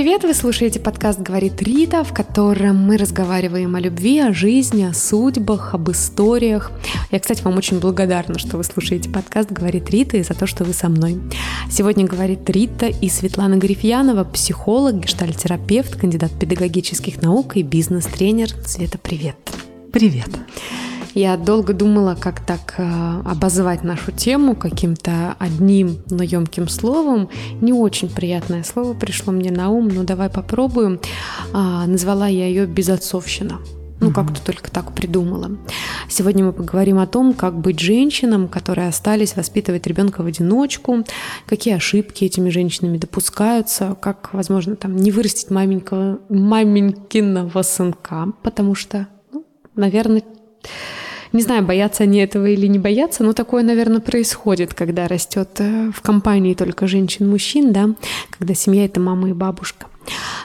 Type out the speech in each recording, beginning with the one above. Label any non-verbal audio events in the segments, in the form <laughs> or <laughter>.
привет! Вы слушаете подкаст «Говорит Рита», в котором мы разговариваем о любви, о жизни, о судьбах, об историях. Я, кстати, вам очень благодарна, что вы слушаете подкаст «Говорит Рита» и за то, что вы со мной. Сегодня говорит Рита и Светлана Грифьянова, психолог, гештальтерапевт, кандидат педагогических наук и бизнес-тренер. Света, привет! Привет! Я долго думала, как так э, обозвать нашу тему каким-то одним, но емким словом. Не очень приятное слово пришло мне на ум, но давай попробуем. А, назвала я ее «безотцовщина». Ну, как-то только так придумала. Сегодня мы поговорим о том, как быть женщинам, которые остались воспитывать ребенка в одиночку, какие ошибки этими женщинами допускаются, как, возможно, там не вырастить маменького, маменькиного сынка, потому что, ну, наверное, не знаю, боятся они этого или не боятся, но такое, наверное, происходит, когда растет э, в компании только женщин-мужчин, да, когда семья — это мама и бабушка.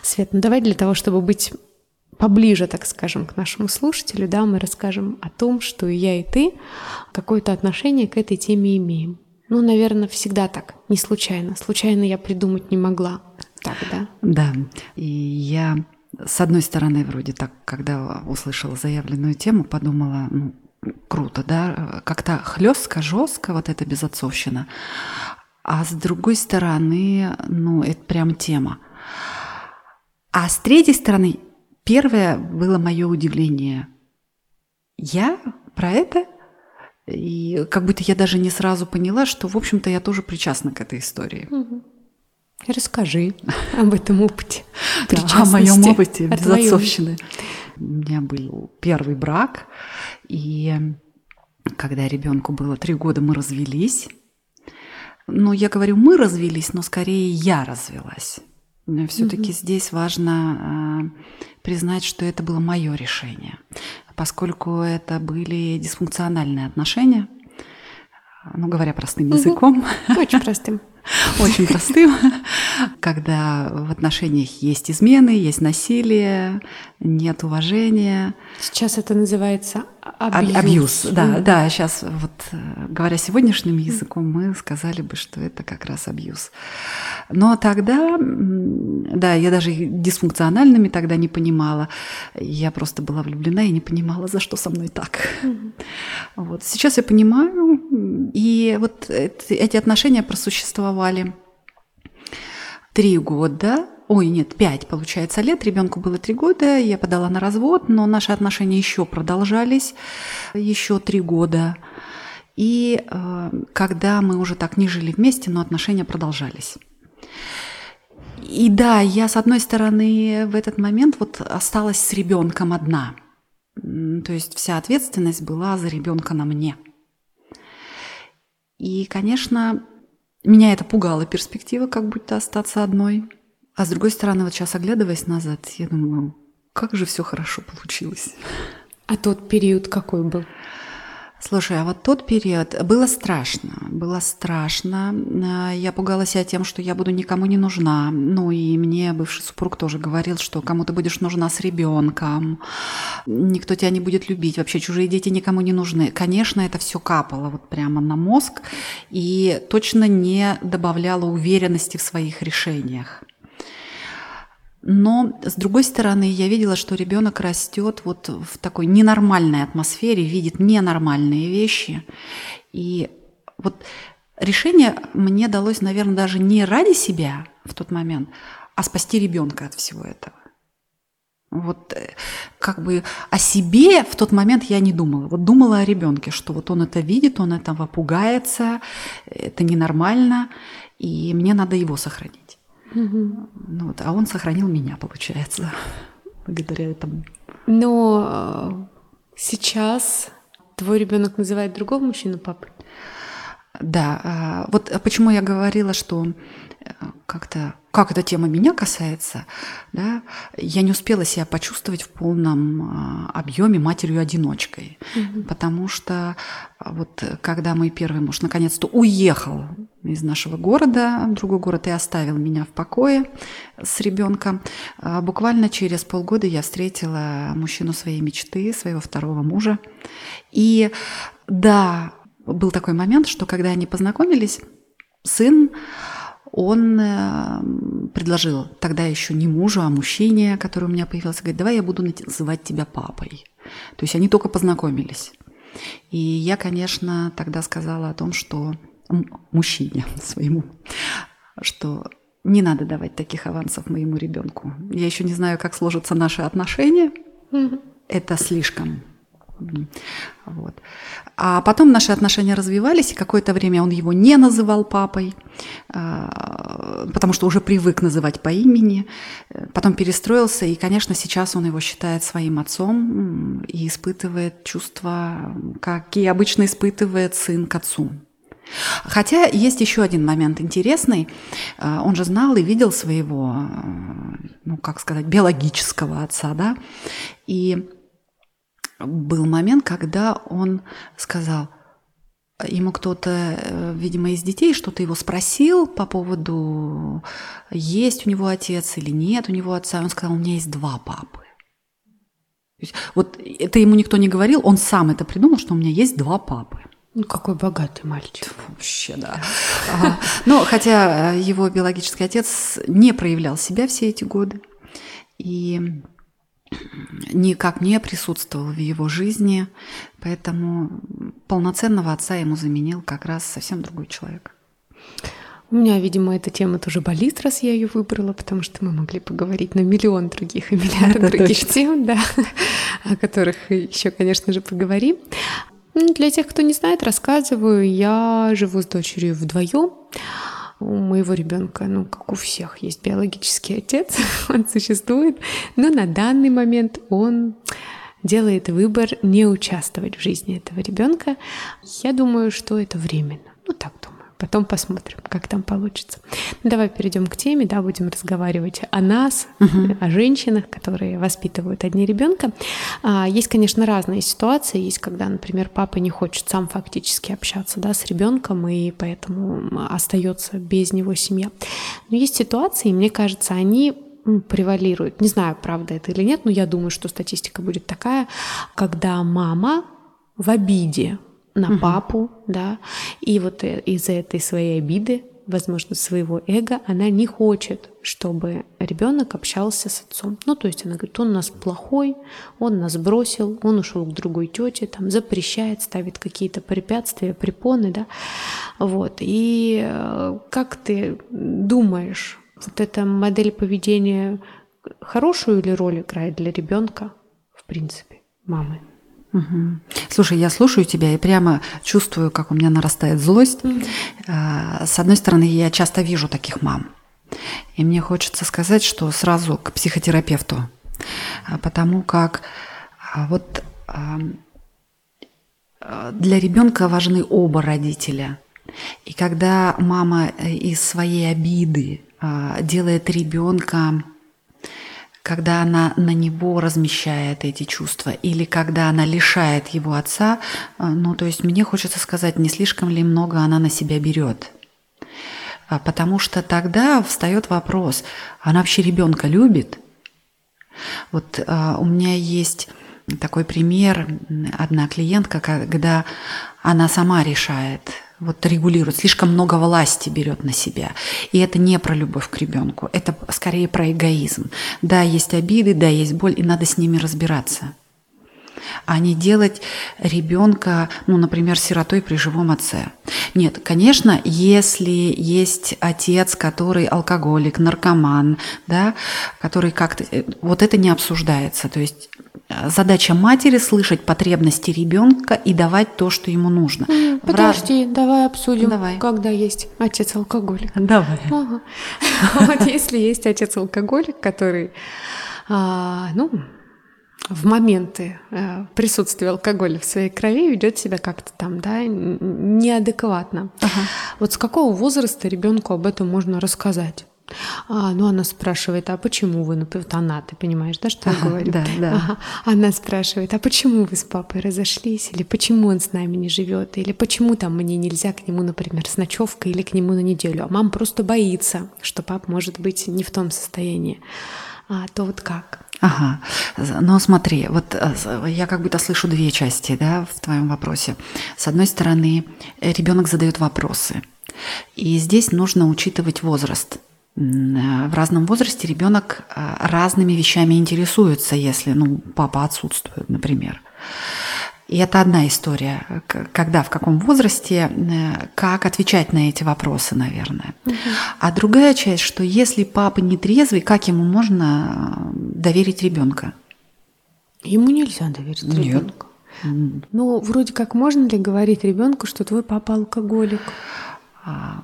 Свет, ну давай для того, чтобы быть поближе, так скажем, к нашему слушателю, да, мы расскажем о том, что и я, и ты какое-то отношение к этой теме имеем. Ну, наверное, всегда так, не случайно. Случайно я придумать не могла. Так, да? Да. И я, с одной стороны, вроде так, когда услышала заявленную тему, подумала, ну, круто, да, как-то хлестко, жестко, вот эта безотцовщина. А с другой стороны, ну, это прям тема. А с третьей стороны, первое было мое удивление. Я про это и как будто я даже не сразу поняла, что, в общем-то, я тоже причастна к этой истории. Расскажи об этом опыте. Да, о моем опыте безотцовщины. У меня был первый брак, и когда ребенку было три года, мы развелись. Но я говорю, мы развелись, но скорее я развелась. Все-таки mm здесь важно э, признать, что это было мое решение, поскольку это были дисфункциональные отношения, ну говоря простым языком. Очень простым. <laughs> очень простым, <laughs> когда в отношениях есть измены, есть насилие, нет уважения. Сейчас это называется абьюз. Абьюз, да, да. Сейчас вот говоря сегодняшним языком, мы сказали бы, что это как раз абьюз. Но тогда, да, я даже дисфункциональными тогда не понимала. Я просто была влюблена и не понимала, за что со мной так. Вот. Сейчас я понимаю, и вот эти отношения просуществовали три года, ой, нет, пять, получается, лет. Ребенку было три года, я подала на развод, но наши отношения еще продолжались, еще три года. И э, когда мы уже так не жили вместе, но отношения продолжались. И да, я с одной стороны в этот момент вот осталась с ребенком одна. То есть вся ответственность была за ребенка на мне. И, конечно, меня это пугало перспектива, как будто остаться одной. А с другой стороны, вот сейчас оглядываясь назад, я думаю, как же все хорошо получилось. А тот период какой был? Слушай, а вот тот период было страшно, было страшно. Э, я пугалась себя тем, что я буду никому не нужна. Ну и мне бывший супруг тоже говорил, что кому ты будешь нужна с ребенком, никто тебя не будет любить, вообще чужие дети никому не нужны. Конечно, это все капало вот прямо на мозг и точно не добавляло уверенности в своих решениях. Но, с другой стороны, я видела, что ребенок растет вот в такой ненормальной атмосфере, видит ненормальные вещи. И вот решение мне далось, наверное, даже не ради себя в тот момент, а спасти ребенка от всего этого. Вот э, как бы о себе в тот момент я не думала. Вот думала о ребенке, что вот он это видит, он этого пугается, это ненормально, и мне надо его сохранить. Угу. Ну, вот, а он сохранил меня, получается, благодаря этому. Но э, сейчас твой ребенок называет другого мужчину папой? Да, а, вот почему я говорила, что э, как-то как эта тема меня касается, да, я не успела себя почувствовать в полном а, объеме матерью-одиночкой, угу. потому что а, вот когда мой первый муж наконец-то уехал из нашего города в другой город и оставил меня в покое с ребенком, а, буквально через полгода я встретила мужчину своей мечты, своего второго мужа. И да, был такой момент, что когда они познакомились, сын он э, предложил тогда еще не мужу, а мужчине, который у меня появился, говорит, давай я буду называть тебя папой. То есть они только познакомились. И я, конечно, тогда сказала о том, что мужчине <laughs> своему, что не надо давать таких авансов моему ребенку. Я еще не знаю, как сложатся наши отношения. Mm-hmm. Это слишком вот. А потом наши отношения развивались, и какое-то время он его не называл папой, а, потому что уже привык называть по имени. Потом перестроился, и, конечно, сейчас он его считает своим отцом и испытывает чувства, какие обычно испытывает сын к отцу. Хотя есть еще один момент интересный. А, он же знал и видел своего, ну, как сказать, биологического отца, да, и был момент, когда он сказал, ему кто-то, э, видимо, из детей что-то его спросил по поводу, есть у него отец или нет у него отца. Он сказал, у меня есть два папы. вот это ему никто не говорил, он сам это придумал, что у меня есть два папы. Ну, какой богатый мальчик. Вообще, да. Ага. Но хотя его биологический отец не проявлял себя все эти годы. И никак не присутствовал в его жизни, поэтому полноценного отца ему заменил как раз совсем другой человек. У меня, видимо, эта тема тоже болит, раз я ее выбрала, потому что мы могли поговорить на миллион других и миллиард Это других точно. тем, да, о которых еще, конечно же, поговорим. Ну, для тех, кто не знает, рассказываю, я живу с дочерью вдвоем у моего ребенка, ну, как у всех, есть биологический отец, <laughs> он существует, но на данный момент он делает выбор не участвовать в жизни этого ребенка. Я думаю, что это временно. Ну, так. Потом посмотрим, как там получится. Ну, давай перейдем к теме, да, будем разговаривать о нас, uh-huh. о женщинах, которые воспитывают одни ребенка. А, есть, конечно, разные ситуации. Есть, когда, например, папа не хочет сам фактически общаться, да, с ребенком и поэтому остается без него семья. Но есть ситуации, мне кажется, они превалируют. Не знаю, правда это или нет, но я думаю, что статистика будет такая, когда мама в обиде на угу. папу, да, и вот э, из-за этой своей обиды, возможно, своего эго, она не хочет, чтобы ребенок общался с отцом. Ну, то есть она говорит, он у нас плохой, он нас бросил, он ушел к другой тете, там запрещает, ставит какие-то препятствия, препоны, да, вот. И э, как ты думаешь, вот эта модель поведения хорошую ли роль играет для ребенка, в принципе, мамы? Угу. Слушай, я слушаю тебя и прямо чувствую, как у меня нарастает злость. Угу. С одной стороны, я часто вижу таких мам. И мне хочется сказать, что сразу к психотерапевту. А, потому как а, вот для ребенка важны оба родителя. И когда мама э, из своей обиды делает ребенка когда она на него размещает эти чувства, или когда она лишает его отца, э, ну, то есть мне хочется сказать, не слишком ли много она на себя берет. А, потому что тогда встает вопрос, она вообще ребенка любит? Вот а, у меня есть такой пример, одна клиентка, когда она сама решает, вот регулирует, слишком много власти берет на себя. И это не про любовь к ребенку, это скорее про эгоизм. Да, есть обиды, да, есть боль, и надо с ними разбираться. А не делать ребенка, ну, например, сиротой при живом отце. Нет, конечно, если есть отец, который алкоголик, наркоман, да, который как-то... Э, вот это не обсуждается. То есть задача матери слышать потребности ребенка и давать то, что ему нужно. Подожди, раз... давай обсудим, давай. когда есть отец алкоголик. Давай. Ага. <laughs> Вот если есть отец алкоголик, который, а, ну, в моменты э, присутствия алкоголя в своей крови ведет себя как-то там, да, неадекватно. Ага. Вот с какого возраста ребенку об этом можно рассказать? А, ну, она спрашивает, а почему вы, например, она, ты понимаешь, да, что ага, я говорю? Да, да. Ага. Она спрашивает, а почему вы с папой разошлись? Или почему он с нами не живет? Или почему там мне нельзя к нему, например, с ночевкой или к нему на неделю? А мама просто боится, что пап может быть не в том состоянии. А, то вот как? Ага, но смотри, вот э, я как будто слышу две части, да, в твоем вопросе. С одной стороны, ребенок задает вопросы – И здесь нужно учитывать возраст. В разном возрасте ребенок разными вещами интересуется, если ну, папа отсутствует, например. И это одна история, когда, в каком возрасте, э, как отвечать на эти вопросы, наверное. Угу. А другая часть, что если папа не трезвый, как ему можно э, доверить ребенка? Ему нельзя доверить ребенка. Ну, вроде как можно ли говорить ребенку, что твой папа алкоголик? А,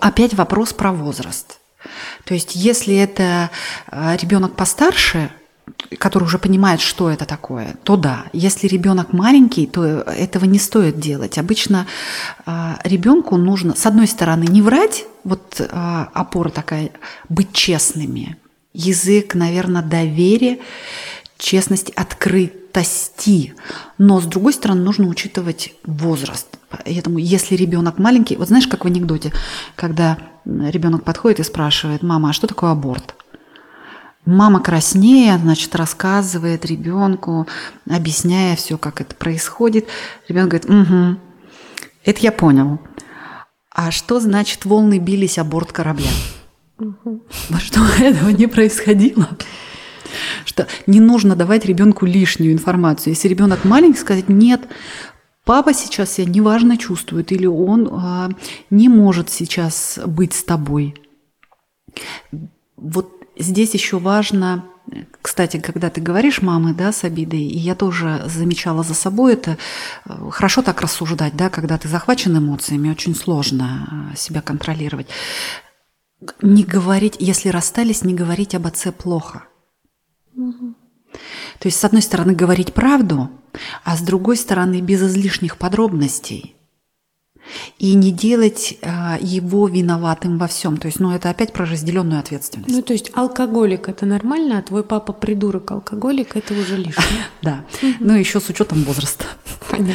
опять вопрос про возраст. То есть, если это э, ребенок постарше, который уже понимает, что это такое, то да. Если ребенок маленький, то этого не стоит делать. Обычно э, ребенку нужно, с одной стороны, не врать, вот э, опора такая, быть честными. Язык, наверное, доверия, честность, открытости. Но, с другой стороны, нужно учитывать возраст. Поэтому, если ребенок маленький, вот знаешь, как в анекдоте, когда ребенок подходит и спрашивает, мама, а что такое аборт? Мама краснее, значит, рассказывает ребенку, объясняя все, как это происходит. Ребенок говорит, угу, это я понял. А что значит волны бились о борт корабля? Угу. <laughs> Что этого не происходило? Что не нужно давать ребенку лишнюю информацию. Если ребенок маленький, сказать нет, папа сейчас себя неважно чувствует, или он а, не может сейчас быть с тобой. Вот здесь еще важно, кстати, когда ты говоришь мамы, да, с обидой, и я тоже замечала за собой это, э, хорошо так рассуждать, да, когда ты захвачен эмоциями, очень сложно э, себя контролировать. Не говорить, если расстались, не говорить об отце плохо. Угу. То есть, с одной стороны, говорить правду, а с другой стороны, без излишних подробностей – и не делать а, его виноватым во всем. То есть, ну, это опять про разделенную ответственность. Ну, то есть, алкоголик это нормально, а твой папа придурок алкоголик это уже лишнее. <laughs> Да. Ну, еще с учетом возраста. Понятно.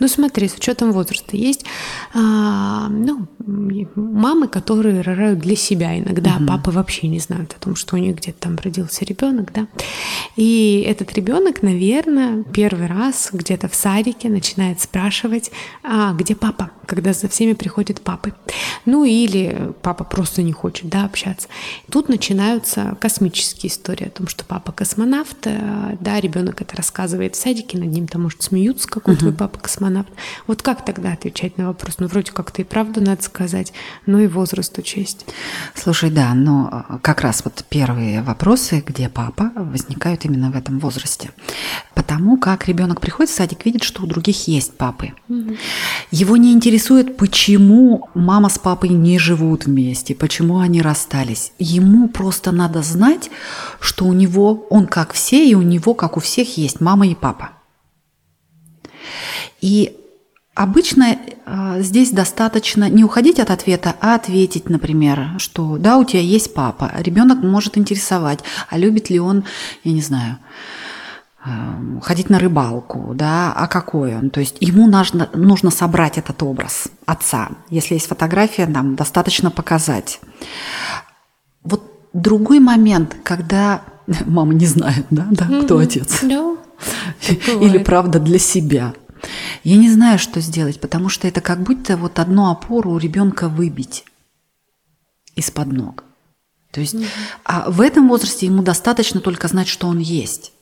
Ну, смотри, с учетом возраста есть ну, мамы, которые рожают для себя иногда, угу. папы вообще не знают о том, что у них где-то там родился ребенок, да. И этот ребенок, наверное, первый раз где-то в садике начинает спрашивать, а где папа? когда за всеми приходят папы. Ну или папа просто не хочет да, общаться. Тут начинаются космические истории о том, что папа космонавт, э, да, ребенок это рассказывает в садике, над ним там может смеются, какой угу. твой папа космонавт. Вот как тогда отвечать на вопрос? Ну вроде как-то и правду надо сказать, но и возраст учесть. Слушай, да, но э, как раз вот первые вопросы, где папа, возникают именно в этом возрасте. Потому как ребенок приходит в садик, видит, что у других есть папы. Угу. Его не интересует интересует, почему мама с папой не живут вместе, почему они расстались. Ему просто надо знать, что у него, он как все, и у него, как у всех, есть мама и папа. И Обычно э, здесь достаточно не уходить от ответа, а ответить, например, что да, у тебя есть папа, ребенок может интересовать, а любит ли он, я не знаю, Эм, ходить на рыбалку, да, а какой он? То есть ему нужно, нужно собрать этот образ отца. Если есть фотография, нам достаточно показать. Вот другой момент, когда <laughs> мама не знает, да, да кто отец. No. <laughs> Или правда для себя. Я не знаю, что сделать, потому что это как будто вот одну опору у ребенка выбить из-под ног. То есть, mm-hmm. а в этом возрасте ему достаточно только знать, что он есть.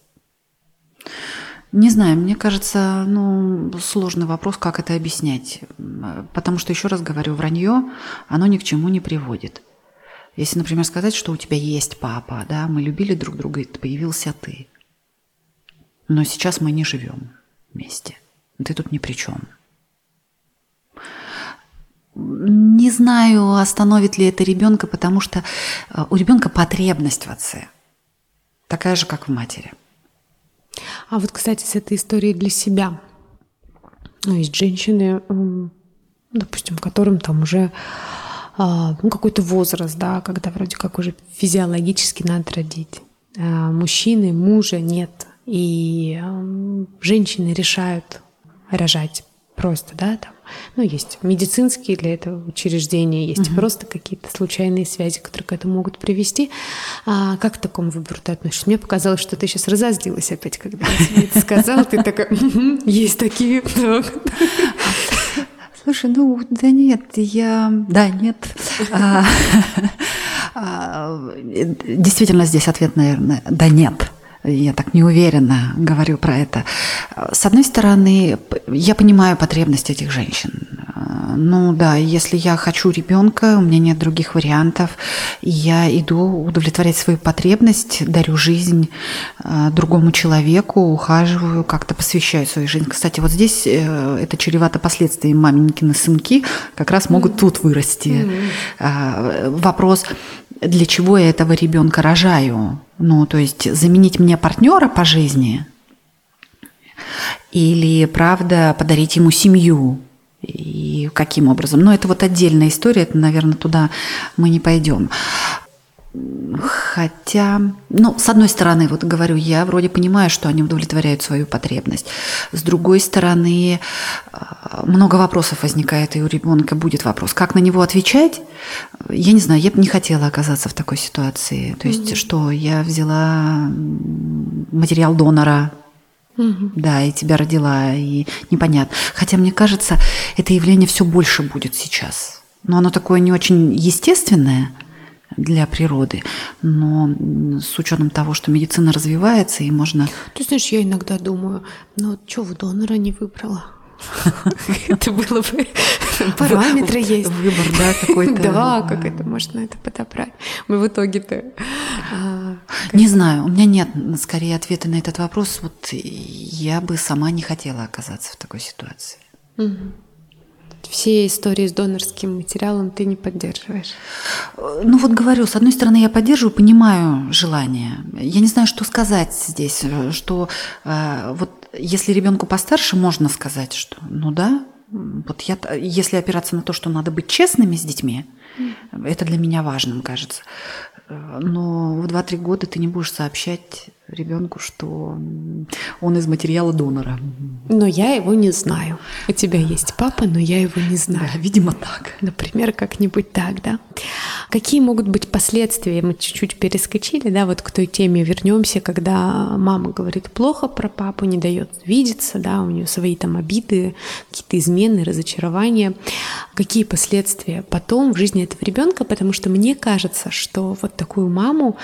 Не знаю, мне кажется, ну, сложный вопрос, как это объяснять. Потому что, еще раз говорю, вранье, оно ни к чему не приводит. Если, например, сказать, что у тебя есть папа, да, мы любили друг друга, и появился ты. Но сейчас мы не живем вместе. Ты тут ни при чем. Не знаю, остановит ли это ребенка, потому что э, у ребенка потребность в отце. Такая же, как в матери. А вот, кстати, с этой историей для себя. Ну, есть женщины, допустим, которым там уже а, ну, какой-то возраст, да, когда вроде как уже физиологически надо родить. А, мужчины, мужа нет. И женщины решают рожать просто, да, там. Ну, есть медицинские для этого учреждения, есть угу. просто какие-то случайные связи, которые к этому могут привести. А как к такому выбору ты относишься? Мне показалось, что ты сейчас разозлилась опять, когда я тебе это сказала. Ты такая, есть такие. Слушай, ну да нет, я... Да, нет. А, а, действительно, здесь ответ, наверное, да нет я так неуверенно говорю про это. С одной стороны, я понимаю потребность этих женщин. Ну да, если я хочу ребенка, у меня нет других вариантов, я иду удовлетворять свою потребность, дарю жизнь э, другому человеку, ухаживаю, как-то посвящаю свою жизнь. Кстати, вот здесь э, это чревато последствиями маменькины сынки как раз могут mm-hmm. тут вырасти. Mm-hmm. Вопрос, для чего я этого ребенка рожаю? Ну, то есть заменить мне партнера по жизни или, правда, подарить ему семью, и каким образом. Но это вот отдельная история, это, наверное, туда мы не пойдем. Хотя, ну, с одной стороны, вот говорю, я вроде понимаю, что они удовлетворяют свою потребность. С другой стороны, а, много вопросов возникает, и у ребенка будет вопрос, как на него отвечать. Я не знаю, я бы не хотела оказаться в такой ситуации. То есть, mm-hmm. что я взяла материал донора, Угу. Да, и тебя родила, и непонятно. Хотя, мне кажется, это явление все больше будет сейчас. Но оно такое не очень естественное для природы, но с учетом того, что медицина развивается, и можно... Ты знаешь, я иногда думаю, ну что в донора не выбрала? Это было бы... Параметры есть. Выбор, да, какой-то. Да, как это можно это подобрать. Мы в итоге-то... А, не знаю, у меня нет скорее ответа на этот вопрос. Вот я бы сама не хотела оказаться в такой ситуации все истории с донорским материалом ты не поддерживаешь? Ну вот говорю, с одной стороны я поддерживаю, понимаю желание. Я не знаю, что сказать здесь, что э, вот если ребенку постарше, можно сказать, что ну да, вот я, если опираться на то, что надо быть честными с детьми, это для меня важным, кажется. Но в 2-3 года ты не будешь сообщать ребенку, что он из материала донора. Но я его не знаю. У тебя есть папа, но я его не знаю. Да, видимо, так. Например, как-нибудь так, да. Какие могут быть последствия? Мы чуть-чуть перескочили, да, вот к той теме вернемся, когда мама говорит плохо про папу, не дает видеться, да, у нее свои там обиды, какие-то измены, разочарования. Какие последствия потом в жизни этого ребенка? Потому что мне кажется, что вот такую маму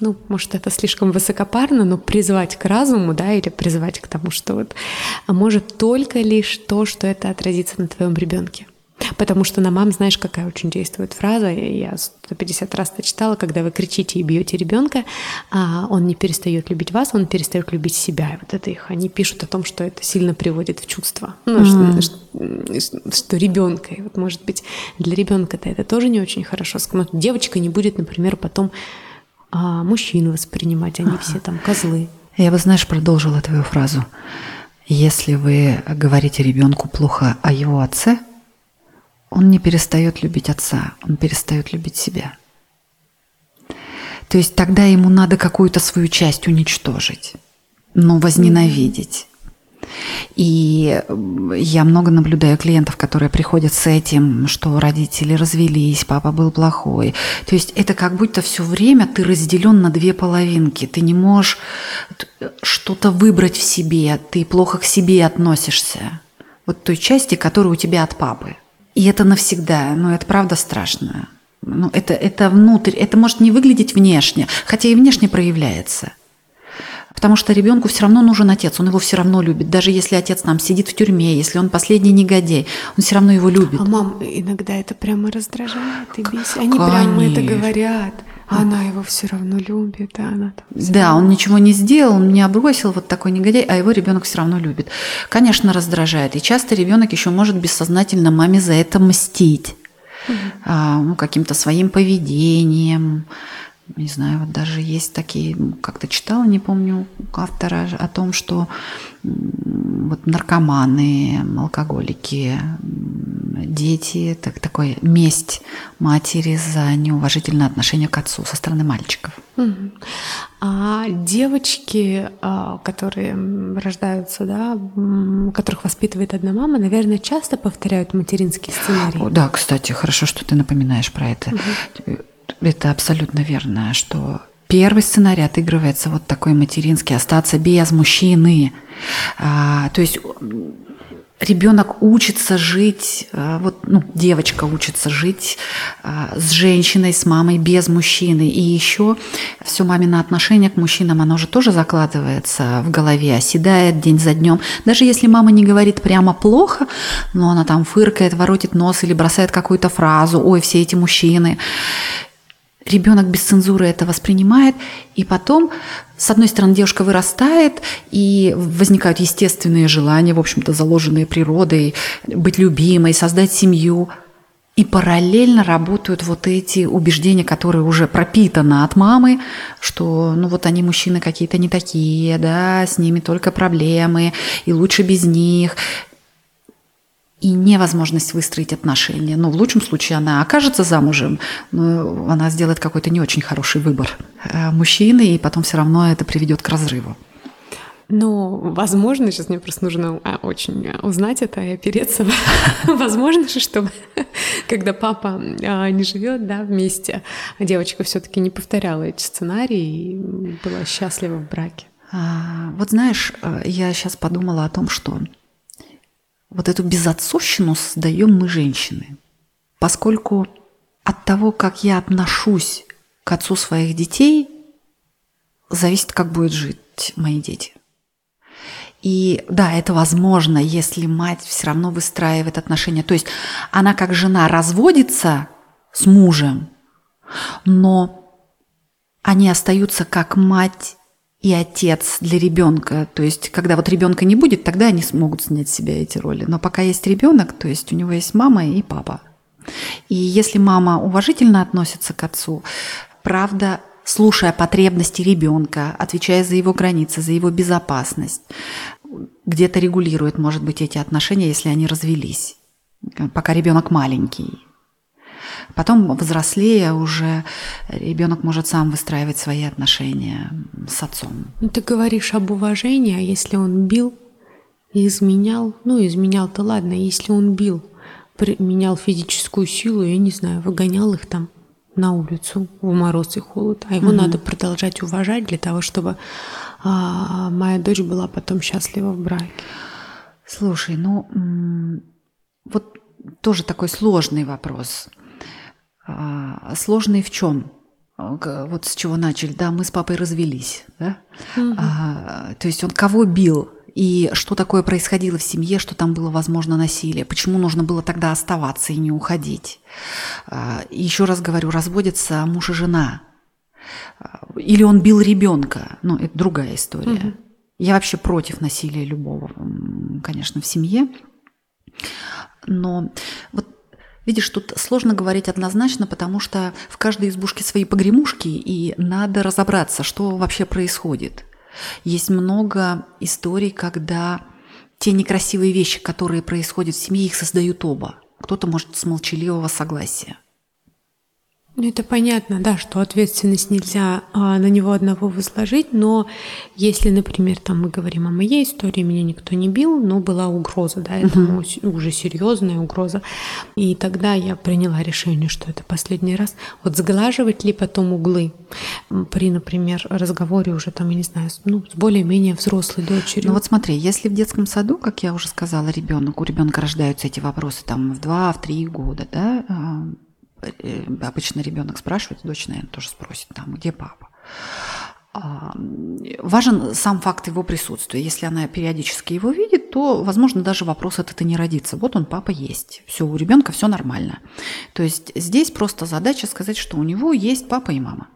ну, может, это слишком высокопарно, но призвать к разуму, да, или призвать к тому, что вот а может только лишь то, что это отразится на твоем ребенке. Потому что на мам, знаешь, какая очень действует фраза, я 150 раз это читала, когда вы кричите и бьете ребенка, а он не перестает любить вас, он перестает любить себя. И вот это их, они пишут о том, что это сильно приводит в чувство, ну, mm-hmm. что, что, что ребенка. И вот, может быть, для ребенка-то это тоже не очень хорошо. Девочка не будет, например, потом а мужчин воспринимать, они ага. все там козлы. Я бы, знаешь, продолжила твою фразу. Если вы говорите ребенку плохо о его отце, он не перестает любить отца, он перестает любить себя. То есть тогда ему надо какую-то свою часть уничтожить, но возненавидеть. И я много наблюдаю клиентов, которые приходят с этим, что родители развелись, папа был плохой. То есть это как будто все время ты разделен на две половинки. Ты не можешь что-то выбрать в себе, ты плохо к себе относишься. Вот той части, которая у тебя от папы. И это навсегда, ну это правда страшно. Ну, это, это внутрь, это может не выглядеть внешне, хотя и внешне проявляется – Потому что ребенку все равно нужен отец, он его все равно любит. Даже если отец там сидит в тюрьме, если он последний негодяй, он все равно его любит. А мам иногда это прямо раздражает и бесит. Они Конечно. прямо это говорят. А она его все равно любит, а она там. Да, равно... он ничего не сделал, он меня бросил, вот такой негодяй, а его ребенок все равно любит. Конечно, раздражает. И часто ребенок еще может бессознательно маме за это мстить. Угу. А, ну, каким-то своим поведением, не знаю, вот даже есть такие, как-то читала, не помню автора, о том, что вот наркоманы, алкоголики, дети, так, такой месть матери за неуважительное отношение к отцу со стороны мальчиков. А девочки, а, которые рождаются, да, которых воспитывает одна мама, наверное, часто повторяют материнский сценарий. Да, кстати, хорошо, что ты напоминаешь про это. Угу это абсолютно верно, что первый сценарий отыгрывается вот такой материнский, остаться без мужчины. А, то есть ребенок учится жить, э, вот, ну, девочка учится жить э, с женщиной, с мамой, без мужчины. И еще все мамино отношение к мужчинам, оно же тоже закладывается в голове, оседает день за днем. Даже если мама не говорит прямо плохо, но она там фыркает, воротит нос или бросает какую-то фразу, ой, все эти мужчины ребенок без цензуры это воспринимает, и потом, с одной стороны, девушка вырастает, и возникают естественные желания, в общем-то, заложенные природой, быть любимой, создать семью, и параллельно работают вот эти убеждения, которые уже пропитаны от мамы, что ну вот они мужчины какие-то не такие, да, с ними только проблемы, и лучше без них и невозможность выстроить отношения. Ну, в лучшем случае она окажется замужем, но она сделает какой-то не очень хороший выбор э, мужчины, и потом все равно это приведет к разрыву. Ну, возможно, сейчас мне просто нужно а, очень узнать это и опереться. <laughs> Возможно же, чтобы <laughs> когда папа а, не живет да, вместе, а девочка все-таки не повторяла эти сценарии и была счастлива в браке. Вот знаешь, э, я сейчас подумала о том, что вот эту безотцовщину создаем мы, женщины. Поскольку от того, как я отношусь к отцу своих детей, зависит, как будут жить мои дети. И да, это возможно, если мать все равно выстраивает отношения. То есть она как жена разводится с мужем, но они остаются как мать и отец для ребенка. То есть, когда вот ребенка не будет, тогда они смогут снять с себя эти роли. Но пока есть ребенок, то есть у него есть мама и папа. И если мама уважительно относится к отцу, правда, слушая потребности ребенка, отвечая за его границы, за его безопасность, где-то регулирует, может быть, эти отношения, если они развелись, пока ребенок маленький. Потом, взрослея, уже ребенок может сам выстраивать свои отношения с отцом. Ну, ты говоришь об уважении, а если он бил изменял, ну, изменял-то ладно, если он бил, применял физическую силу, я не знаю, выгонял их там на улицу в мороз и холод, а его угу. надо продолжать уважать для того, чтобы а, моя дочь была потом счастлива в браке. Слушай, ну вот тоже такой сложный вопрос. А, сложный в чем? Вот с чего начали, да, мы с папой развелись, да? Угу. А, то есть он кого бил? И что такое происходило в семье, что там было возможно насилие, почему нужно было тогда оставаться и не уходить. А, еще раз говорю, разводятся муж и жена. А, или он бил ребенка, ну, это другая история. Угу. Я вообще против насилия любого, конечно, в семье. Но вот Видишь, тут сложно говорить однозначно, потому что в каждой избушке свои погремушки, и надо разобраться, что вообще происходит. Есть много историй, когда те некрасивые вещи, которые происходят в семье, их создают оба. Кто-то может с молчаливого согласия. Ну, это понятно, да, что ответственность нельзя а, на него одного возложить, но если, например, там мы говорим о моей истории, меня никто не бил, но была угроза, да, это угу. уже серьезная угроза, и тогда я приняла решение, что это последний раз. Вот сглаживать ли потом углы при, например, разговоре уже там, я не знаю, ну, с более-менее взрослой дочерью. Ну вот смотри, если в детском саду, как я уже сказала, ребенок, у ребенка рождаются эти вопросы там в 2-3 года, да, а, обычно ребенок спрашивает, дочь, наверное, тоже спросит, там, где папа. А, важен сам факт его присутствия. Если она периодически его видит, то, возможно, даже вопрос этот и не родится. Вот он, папа есть. Все, у ребенка все нормально. То есть здесь просто задача сказать, что у него есть папа и мама.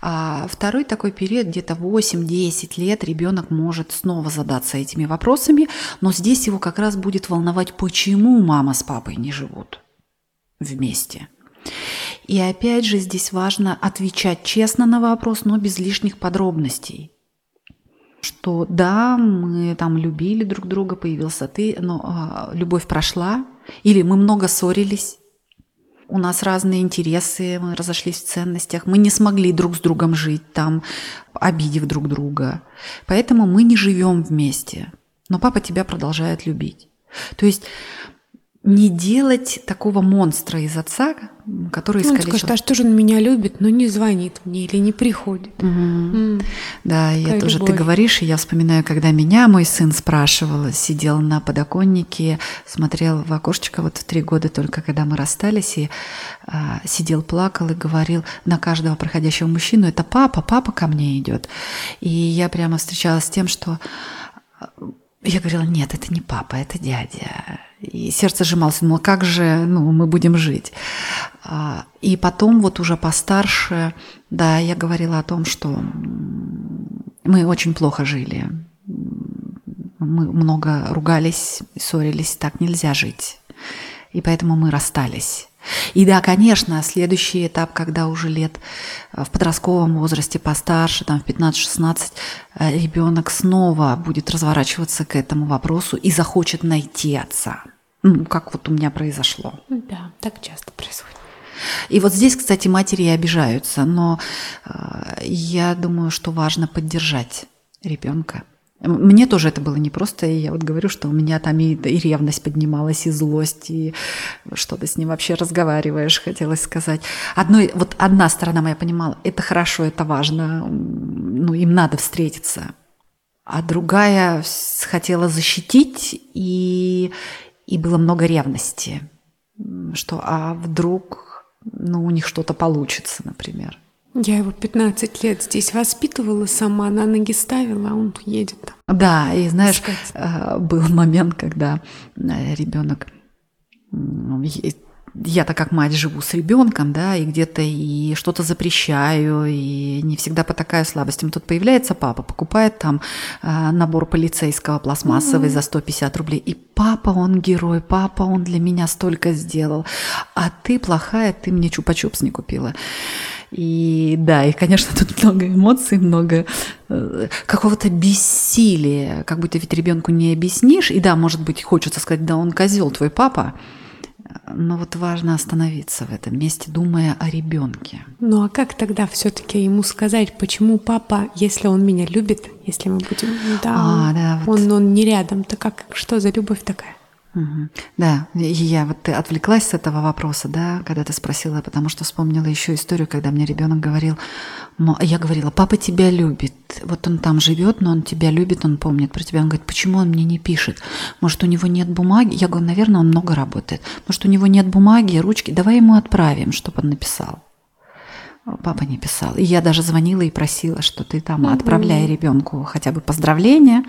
А второй такой период, где-то 8-10 лет, ребенок может снова задаться этими вопросами, но здесь его как раз будет волновать, почему мама с папой не живут вместе. И опять же здесь важно отвечать честно на вопрос, но без лишних подробностей. Что да, мы там любили друг друга, появился ты, но э, любовь прошла, или мы много ссорились, у нас разные интересы, мы разошлись в ценностях, мы не смогли друг с другом жить там, обидев друг друга. Поэтому мы не живем вместе. Но папа тебя продолжает любить. То есть не делать такого монстра из отца, который Ну, он искалечил. скажет, а что же он меня любит, но не звонит мне или не приходит. Мгм. М. Да, я Какая тоже, ты любовь. говоришь, и я вспоминаю, когда меня мой сын спрашивал, сидел на подоконнике, смотрел в окошечко вот в три года только, когда мы расстались, и а, сидел, плакал и говорил на каждого проходящего мужчину, это папа, папа ко мне идет. И я прямо встречалась с тем, что а, я говорила, нет, это не папа, это дядя. И сердце сжималось, думала, как же ну, мы будем жить. А, И потом вот уже постарше, да, я говорила о том, что мы очень плохо жили. Мы много ругались, ссорились, так нельзя жить. И поэтому мы расстались. И да, конечно, следующий этап, когда уже лет э, в подростковом возрасте постарше, там в 15-16, ребенок снова будет разворачиваться к этому вопросу и захочет найти отца. Ну, как вот у меня произошло. Да, так часто происходит. И вот здесь, кстати, матери обижаются, но э, я думаю, что важно поддержать ребенка. Мне тоже это было непросто, и я вот говорю, что у меня там и, и ревность поднималась, и злость, и что ты с ним вообще разговариваешь, хотелось сказать. Одной, вот одна сторона моя понимала, это хорошо, это важно, ну, им надо встретиться. А другая хотела защитить, и, и было много ревности что а вдруг ну, у них что-то получится, например. Я его 15 лет здесь воспитывала сама, на ноги ставила, а он едет. Да, и знаешь, Искать. э, был момент, когда ребенок я-то как мать живу с ребенком, да, и где-то и что-то запрещаю, и не всегда потакаю слабостям. Тут появляется папа, покупает там э, набор полицейского пластмассовый за 150 рублей. И папа, он герой, папа, он для меня столько сделал. А ты плохая, ты мне чупа-чупс не купила. И да, и, конечно, <laughs> тут много эмоций, много э, какого-то бессилия, как будто ведь ребенку не объяснишь. И да, может быть, хочется сказать, да, он козел твой папа, но вот важно остановиться в этом месте, думая о ребенке. Ну а как тогда все-таки ему сказать, почему папа, если он меня любит, если мы будем, да, А, да, вот. он, он не рядом, то как, что за любовь такая? Да, и я вот ты отвлеклась с этого вопроса, да, когда ты спросила, потому что вспомнила еще историю, когда мне ребенок говорил, «Ма- я говорила, папа тебя любит, вот он там живет, но он тебя любит, он помнит про тебя. Он говорит, почему он мне не пишет? Может, у него нет бумаги? Я говорю, наверное, он много работает. Может, у него нет бумаги, ручки? Давай ему отправим, чтобы он написал. Папа не писал. И я даже звонила и просила, что ты там отправляй ребенку хотя бы поздравления,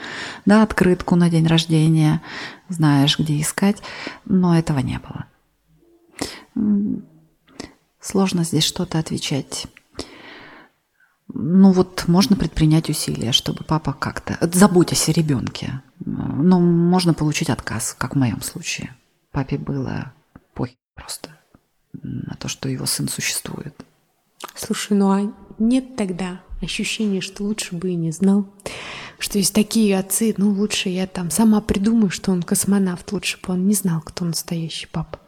да, открытку на день рождения, знаешь, где искать. Но этого не было. Сложно здесь что-то отвечать. Ну вот можно предпринять усилия, чтобы папа как-то... Заботясь о ребенке. Но можно получить отказ, как в моем случае. Папе было похер просто на то, что его сын существует. Слушай, ну а нет тогда ощущения, что лучше бы и не знал, что есть такие отцы, ну лучше я там сама придумаю, что он космонавт, лучше бы он не знал, кто настоящий папа.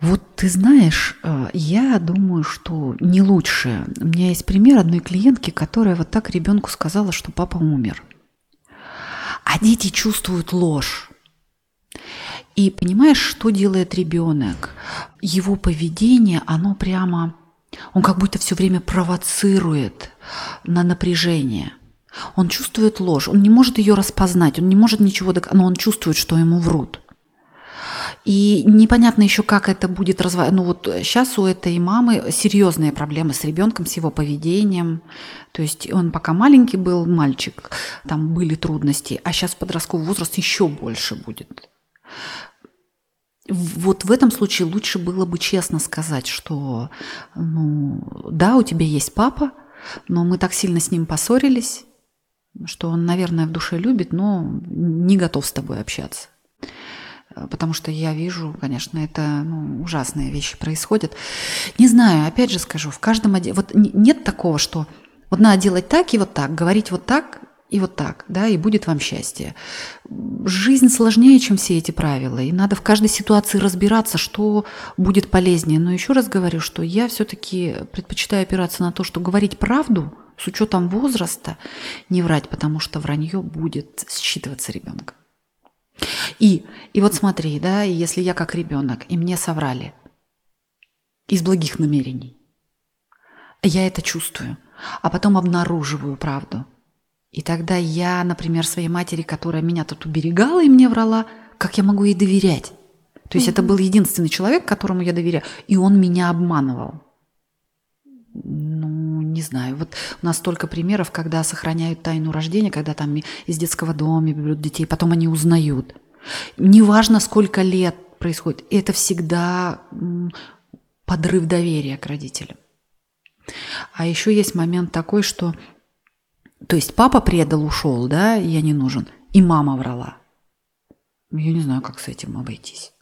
Вот ты знаешь, э, я думаю, что не лучше. У меня есть пример одной клиентки, которая вот так ребенку сказала, что папа умер. А дети чувствуют ложь. И понимаешь, что делает ребенок? Его поведение, оно прямо, он как будто все время провоцирует на напряжение. Он чувствует ложь, он не может ее распознать, он не может ничего, но он чувствует, что ему врут. И непонятно еще, как это будет развиваться. Ну вот сейчас у этой мамы серьезные проблемы с ребенком, с его поведением. То есть он пока маленький был мальчик, там были трудности, а сейчас подростковый возраст еще больше будет. Вот в этом случае лучше было бы честно сказать, что ну, да, у тебя есть папа, но мы так сильно с ним поссорились, что он, наверное, в душе любит, но не готов с тобой общаться. Потому что я вижу, конечно, это ну, ужасные вещи происходят. Не знаю, опять же скажу, в каждом отделе... Вот нет такого, что вот надо делать так и вот так, говорить вот так и вот так, да, и будет вам счастье. Жизнь сложнее, чем все эти правила, и надо в каждой ситуации разбираться, что будет полезнее. Но еще раз говорю, что я все-таки предпочитаю опираться на то, что говорить правду с учетом возраста, не врать, потому что вранье будет считываться ребенком. И, и вот смотри, да, если я как ребенок, и мне соврали из благих намерений, я это чувствую, а потом обнаруживаю правду. И тогда я, например, своей матери, которая меня тут уберегала и мне врала, как я могу ей доверять? То есть mm-hmm. это был единственный человек, которому я доверяю, и он меня обманывал. Ну, не знаю. Вот у нас столько примеров, когда сохраняют тайну рождения, когда там из детского дома берут детей, потом они узнают. Неважно, сколько лет происходит, это всегда подрыв доверия к родителям. А еще есть момент такой, что то есть папа предал, ушел, да, я не нужен, и мама врала. Я не знаю, как с этим обойтись.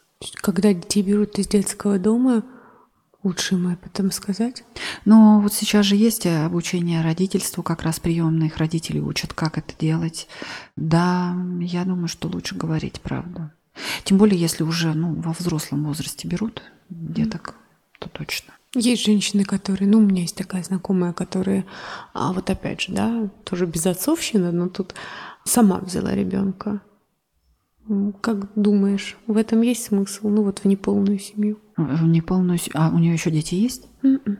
Когда детей берут из детского дома, лучше им об этом сказать? Но вот сейчас же есть обучение родительству, как раз приемных родителей учат, как это делать. Да, я думаю, что лучше говорить правду. Тем более, если уже ну, во взрослом возрасте берут деток, mm. то точно. Есть женщины, которые, ну, у меня есть такая знакомая, которая, а вот опять же, да, тоже безотцовщина, но тут сама взяла ребенка. Как думаешь, в этом есть смысл? Ну вот в неполную семью. В неполную семью. А у нее еще дети есть? Mm-mm. М-м.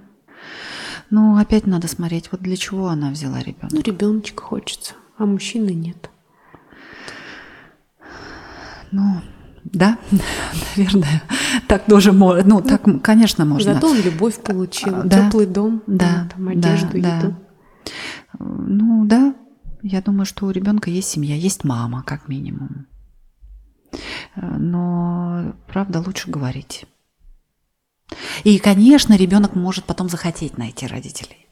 Ну, опять надо смотреть, вот для чего она взяла ребенка. Ну, ребеночка хочется, а мужчины нет. Ну, да, <laughs> наверное, так тоже можно. Ну, так, конечно, можно. Зато он любовь получил, а, да, теплый дом, да, там, одежду, да, еду. Да. Ну, да, я думаю, что у ребенка есть семья, есть мама, как минимум. Но, правда, лучше говорить. И, конечно, ребенок может потом захотеть найти родителей.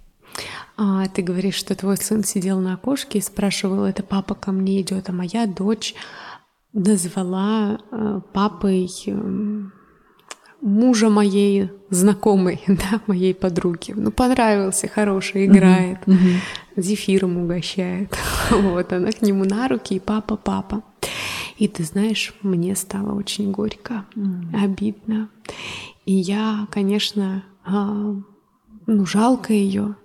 А ты говоришь, что твой сын сидел на окошке и спрашивал, это папа ко мне идет, а моя дочь назвала э, папой эм, мужа моей знакомой, <laughs> да, моей подруги. Ну, понравился, хороший, играет, uh-huh, uh-huh. зефиром угощает. <laughs> вот, она к нему на руки, и папа, папа. И ты знаешь, мне стало очень горько, обидно. И я, конечно, а, ну, жалко ее.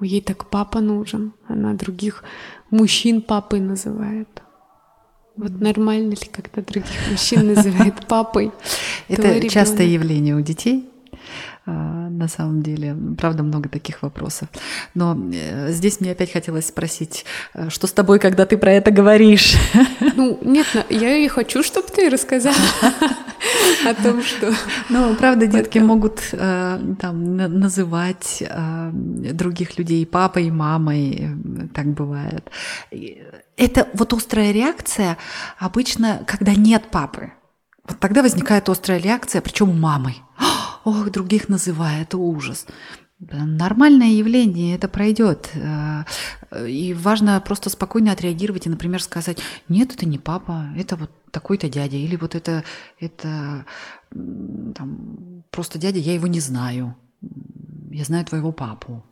Ей так папа нужен. Она других мужчин папой называет. Вот нормально ли, когда других мужчин называет папой? Это частое явление у детей. А, на самом деле. Правда, много таких вопросов. Но э, здесь мне опять хотелось спросить, э, что с тобой, когда ты про это говоришь? <laughs> Ну, нет, я и хочу, чтобы ты рассказала о том, что... Ну, правда, детки могут э, там называть других людей папой мамой, так бывает. Это вот острая реакция обычно, когда нет папы. Вот тогда возникает острая реакция, причем мамой ох, других называя, это ужас. Нормальное явление, это пройдет. Э, и важно просто спокойно отреагировать и, например, сказать, нет, это не папа, это вот такой-то дядя, или вот это, это там, просто дядя, я его не знаю, я знаю твоего папу.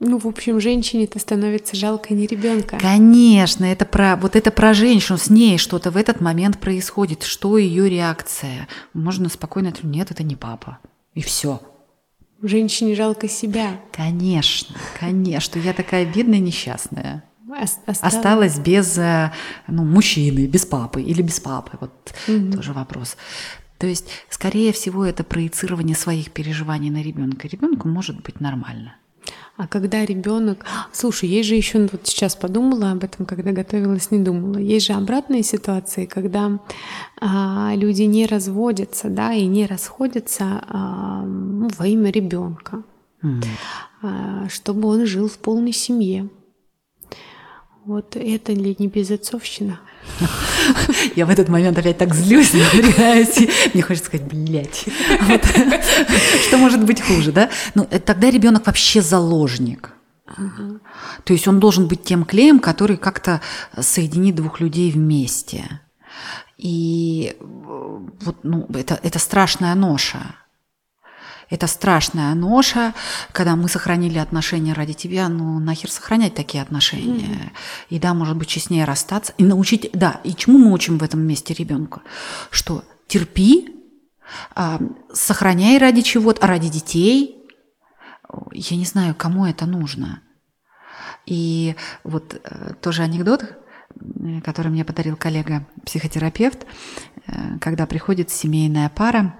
Ну, в общем, женщине-то становится жалко не ребенка. Конечно, это про вот это про женщину, с ней что-то в этот момент происходит, что ее реакция. Можно спокойно ответить, нет, это не папа. И все. Женщине жалко себя. Конечно, конечно. Я такая бедная, несчастная. Осталось, Осталась без э, ну, мужчины, без папы или без папы. Вот угу. тоже вопрос. То есть, скорее всего, это проецирование своих переживаний на ребенка. Ребенку может быть нормально. А когда ребенок... Слушай, есть же еще, вот сейчас подумала об этом, когда готовилась, не думала. Есть же обратные ситуации, когда а, люди не разводятся, да, и не расходятся а, ну, во имя ребенка, mm. а, чтобы он жил в полной семье. Вот это ли не безотцовщина? Я в этот момент опять так злюсь, напрягаюсь, мне хочется сказать, блядь. Вот. Что может быть хуже, да? Ну, э, тогда ребенок вообще заложник. Ага. То есть он должен быть тем клеем, который как-то соединит двух людей вместе. И э, вот, ну, это, это страшная ноша. Это страшная ноша, когда мы сохранили отношения ради тебя, ну нахер сохранять такие отношения. Mm-hmm. И да, может быть, честнее расстаться. И научить, да, и чему мы учим в этом месте ребенка? Что терпи, а, сохраняй ради чего-то, ради детей. Я не знаю, кому это нужно. И вот э, тоже анекдот который мне подарил коллега-психотерапевт, когда приходит семейная пара,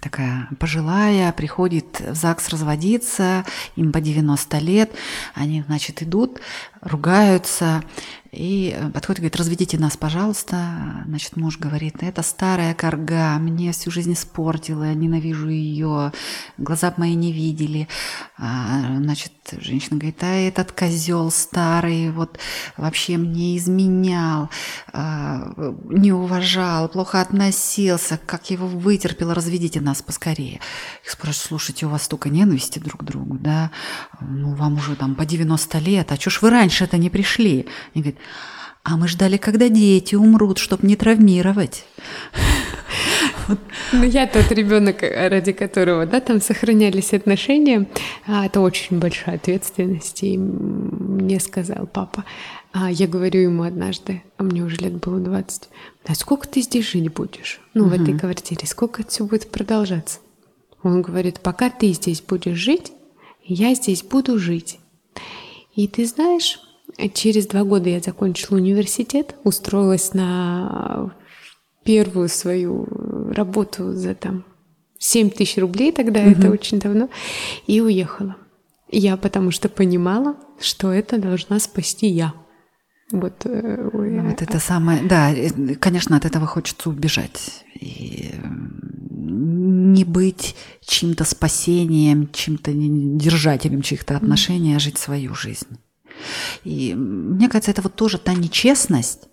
такая пожилая, приходит в ЗАГС разводиться, им по 90 лет, они, значит, идут, ругаются, и подходит и говорит, разведите нас, пожалуйста. Значит, муж говорит, это старая корга, мне всю жизнь испортила, ненавижу ее, глаза мои не видели. А, значит, женщина говорит, а этот козел старый, вот вообще мне изменял, а, не уважал, плохо относился, как его вытерпела, разведите нас поскорее. Их спрашивают, слушайте, у вас столько ненависти друг к другу, да, ну вам уже там по 90 лет, а что ж вы раньше это не пришли? Они говорят, а мы ждали, когда дети умрут, чтобы не травмировать. <laughs> Ну, я тот ребенок, ради которого, да, там сохранялись отношения. А, это очень большая ответственность. И мне сказал папа, а я говорю ему однажды, а мне уже лет было 20, а сколько ты здесь жить будешь? Ну, угу. в этой квартире, сколько это все будет продолжаться? Он говорит, пока ты здесь будешь жить, я здесь буду жить. И ты знаешь, через два года я закончила университет, устроилась на первую свою работу за там 7 тысяч рублей тогда, угу. это очень давно, и уехала. Я потому что понимала, что это должна спасти я. Вот, э, вот это самое, да, э, конечно, от этого хочется убежать. И не быть чьим-то спасением, чьим-то держателем чьих-то отношений, а жить свою жизнь. И мне кажется, это вот тоже та нечестность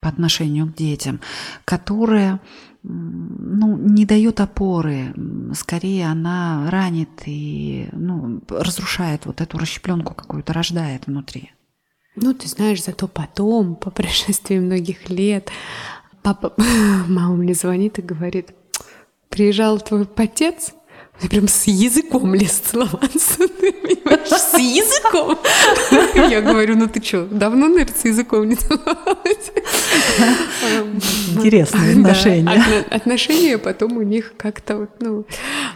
по отношению к детям, которая ну, не дает опоры, скорее она ранит и ну, разрушает вот эту расщепленку какую-то, рождает внутри. Ну, ты знаешь, зато потом, по прошествии многих лет, папа, <laughs> мама мне звонит и говорит, приезжал твой отец, я прям с языком лез целоваться, ты понимаешь, с языком. Я говорю, ну ты что, давно, наверное, с языком не целовалась? Интересные отношения. Отношения потом у них как-то вот, ну,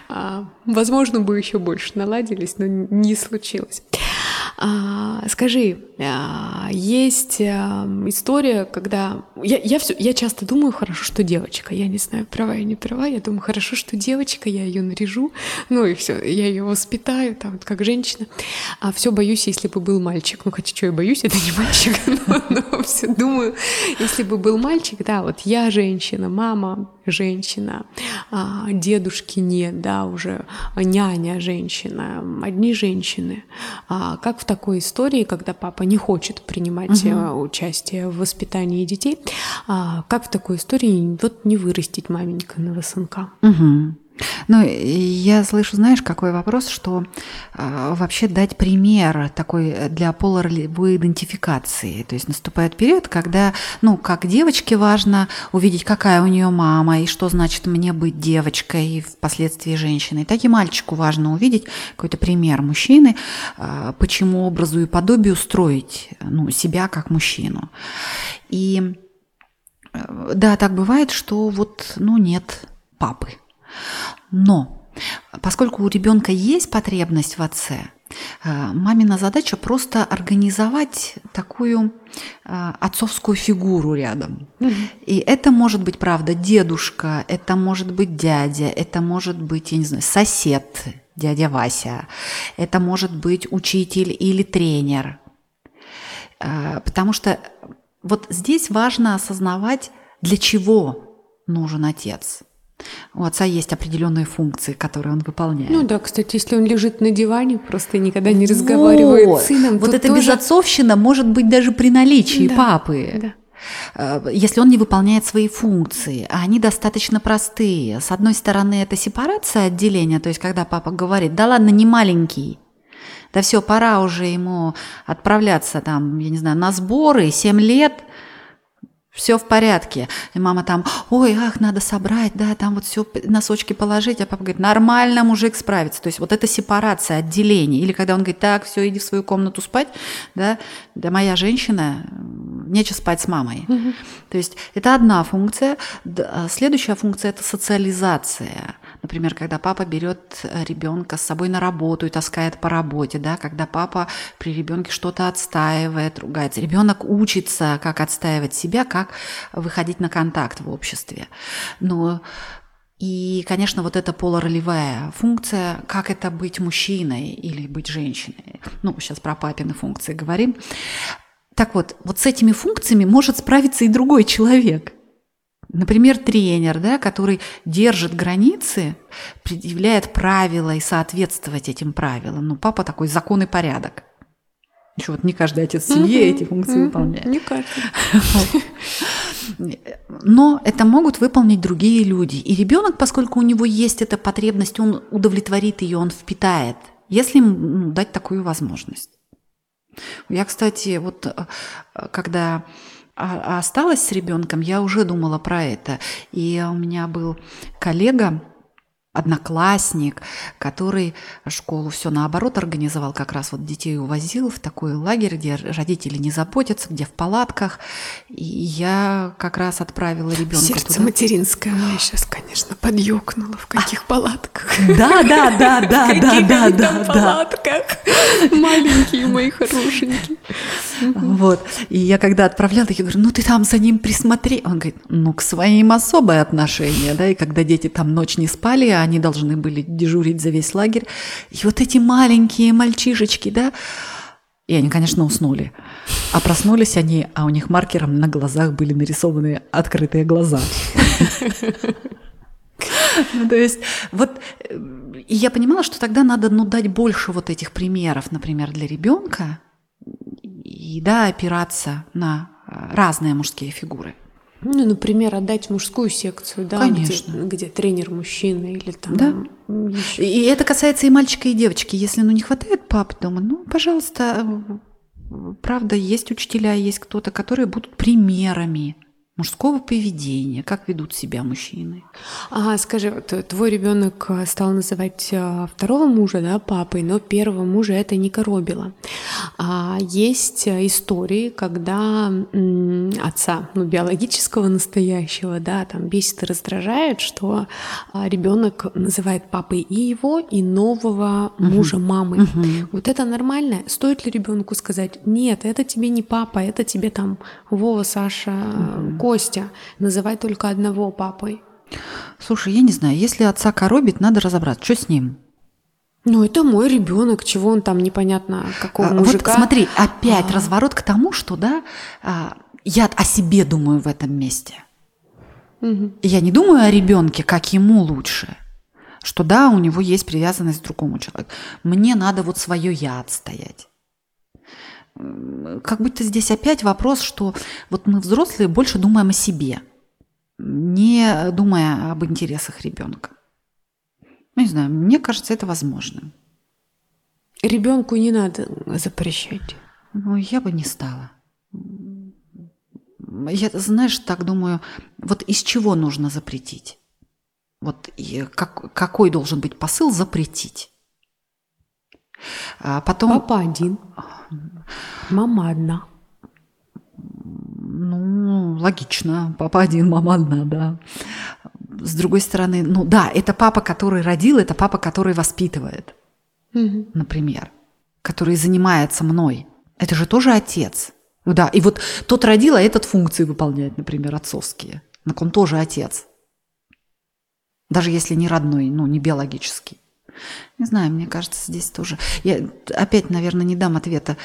а, возможно, бы еще больше наладились, но не случилось. А, скажи, а, есть а, история, когда я, я, все, я часто думаю, хорошо, что девочка. Я не знаю, права я не права. Я думаю, хорошо, что девочка, я ее наряжу, ну и все, я ее воспитаю, там, как женщина. А все боюсь, если бы был мальчик. Ну, хотя что я боюсь, это не мальчик, <laughs> но, но все думаю, если бы был мальчик, да, вот я женщина, мама женщина, а, дедушки нет, да, уже няня женщина, одни женщины. А как в такой истории, когда папа не хочет принимать угу. участие в воспитании детей, а как в такой истории вот не вырастить маменька на ВСНК? Угу. Ну, я слышу, знаешь, какой вопрос, что э, вообще дать пример такой для полуролевой идентификации. То есть наступает период, когда, ну, как девочке важно увидеть, какая у нее мама, и что значит мне быть девочкой, и впоследствии женщиной. Так и мальчику важно увидеть какой-то пример мужчины, э, почему образу и подобию строить ну, себя как мужчину. И э, да, так бывает, что вот, ну, нет папы но поскольку у ребенка есть потребность в отце, э, мамина задача просто организовать такую э, отцовскую фигуру рядом. Mm-hmm. И это может быть, правда, дедушка, это может быть дядя, это может быть, я не знаю, сосед, дядя Вася, это может быть учитель или тренер. Э, потому что вот здесь важно осознавать, для чего нужен отец – у отца есть определенные функции, которые он выполняет. Ну да, кстати, если он лежит на диване, просто никогда не разговаривает вот. с сыном. Вот эта тоже... безотцовщина может быть даже при наличии да, папы. Да э, если он не выполняет свои функции, а они достаточно простые. С одной стороны, это сепарация отделения, то есть когда папа говорит, да ладно, не маленький, да все, пора уже ему отправляться там, я не знаю, на сборы, 7 лет – все в порядке. И мама там, ой, ах, надо собрать, да, там вот все носочки положить. А папа говорит, нормально мужик справится. То есть вот это сепарация, отделение. Или когда он говорит, так, все, иди в свою комнату спать, да, да моя женщина, нечего спать с мамой. Угу. То есть это одна функция. Следующая функция – это социализация. Например, когда папа берет ребенка с собой на работу и таскает по работе, да, когда папа при ребенке что-то отстаивает, ругается. Ребенок учится, как отстаивать себя, как выходить на контакт в обществе. Но и, конечно, вот эта полуролевая функция, как это быть мужчиной или быть женщиной. Ну, сейчас про папины функции говорим. Так вот, вот с этими функциями может справиться и другой человек. Например, тренер, да, который держит границы, предъявляет правила и соответствовать этим правилам. Ну, папа такой закон и порядок. Еще вот не каждый отец в семье эти функции выполняет. Не каждый. Но это могут выполнить другие люди. И ребенок, поскольку у него есть эта потребность, он удовлетворит ее, он впитает, если ему ну, дать такую возможность. Я, кстати, вот э, когда осталась с ребенком, я уже думала про это. И у меня был коллега, одноклассник, который школу все наоборот организовал, как раз вот детей увозил в такой лагерь, где родители не заботятся, где в палатках. И я как раз отправила ребенка Сердце туда. материнское мое сейчас, конечно, подъёкнуло. В каких палатках? Да, да, да, <laughs> да, да, да, да, да. палатках? <laughs> Маленькие мои хорошенькие. Вот. И я когда отправляла, я говорю, ну ты там за ним присмотри. Он говорит, ну к своим особое отношение, да, и когда дети там ночь не спали, они должны были дежурить за весь лагерь. И вот эти маленькие мальчишечки, да, и они, конечно, уснули. А проснулись они, а у них маркером на глазах были нарисованы открытые глаза. Ну, то есть, вот, и я понимала, что тогда надо, ну, дать больше вот этих примеров, например, для ребенка, и, да, опираться на разные мужские фигуры. Ну, например, отдать мужскую секцию, да, Конечно. Где, где тренер мужчина или там. Да. ещё- И это касается и мальчика, и девочки. Если ну, не хватает пап дома, ну, пожалуйста, правда, есть учителя, есть кто-то, которые будут примерами мужского поведения, как ведут себя мужчины. Ага, скажи, вот э, твой ребенок э, стал называть э, второго мужа, да, папой, но первого мужа это не коробило. А есть истории, когда отца, ну, биологического настоящего, да, там бесит и раздражает, что ребенок называет папой и его, и нового мужа мамой. Вот это нормально? Стоит ли ребенку сказать, нет, это тебе не папа, это тебе там Вова, Саша, Костя, называй только одного папой. Слушай, я не знаю, если отца коробит, надо разобраться, что с ним. Ну, это мой ребенок, чего он там непонятно какого А, мужика. Вот смотри, опять А. разворот к тому, что, да, а, я о себе думаю в этом месте. Мгм. Я не думаю о ребенке, как ему лучше. Что да, у него есть привязанность к другому человеку. Мне надо вот свое я отстоять. Как будто здесь опять вопрос, что вот мы взрослые больше думаем о себе, не думая об интересах ребенка. Ну, не знаю, мне кажется, это возможным. Ребенку не надо запрещать. Ну, я бы не стала. Я, знаешь, так думаю, вот из чего нужно запретить? Вот как, какой должен быть посыл запретить? А потом, Папа один, мама одна. ну, логично, папа один, мама одна, да. С другой стороны, ну да, это папа, который родил, это папа, который воспитывает, Мгм. например, который занимается мной. Это же тоже отец. Ну Да, и вот тот родил, а этот функции выполняет, например, отцовские. Так он тоже отец. Даже если не родной, ну, не биологический. Не знаю, мне кажется, здесь тоже... Я опять, наверное, не дам ответа.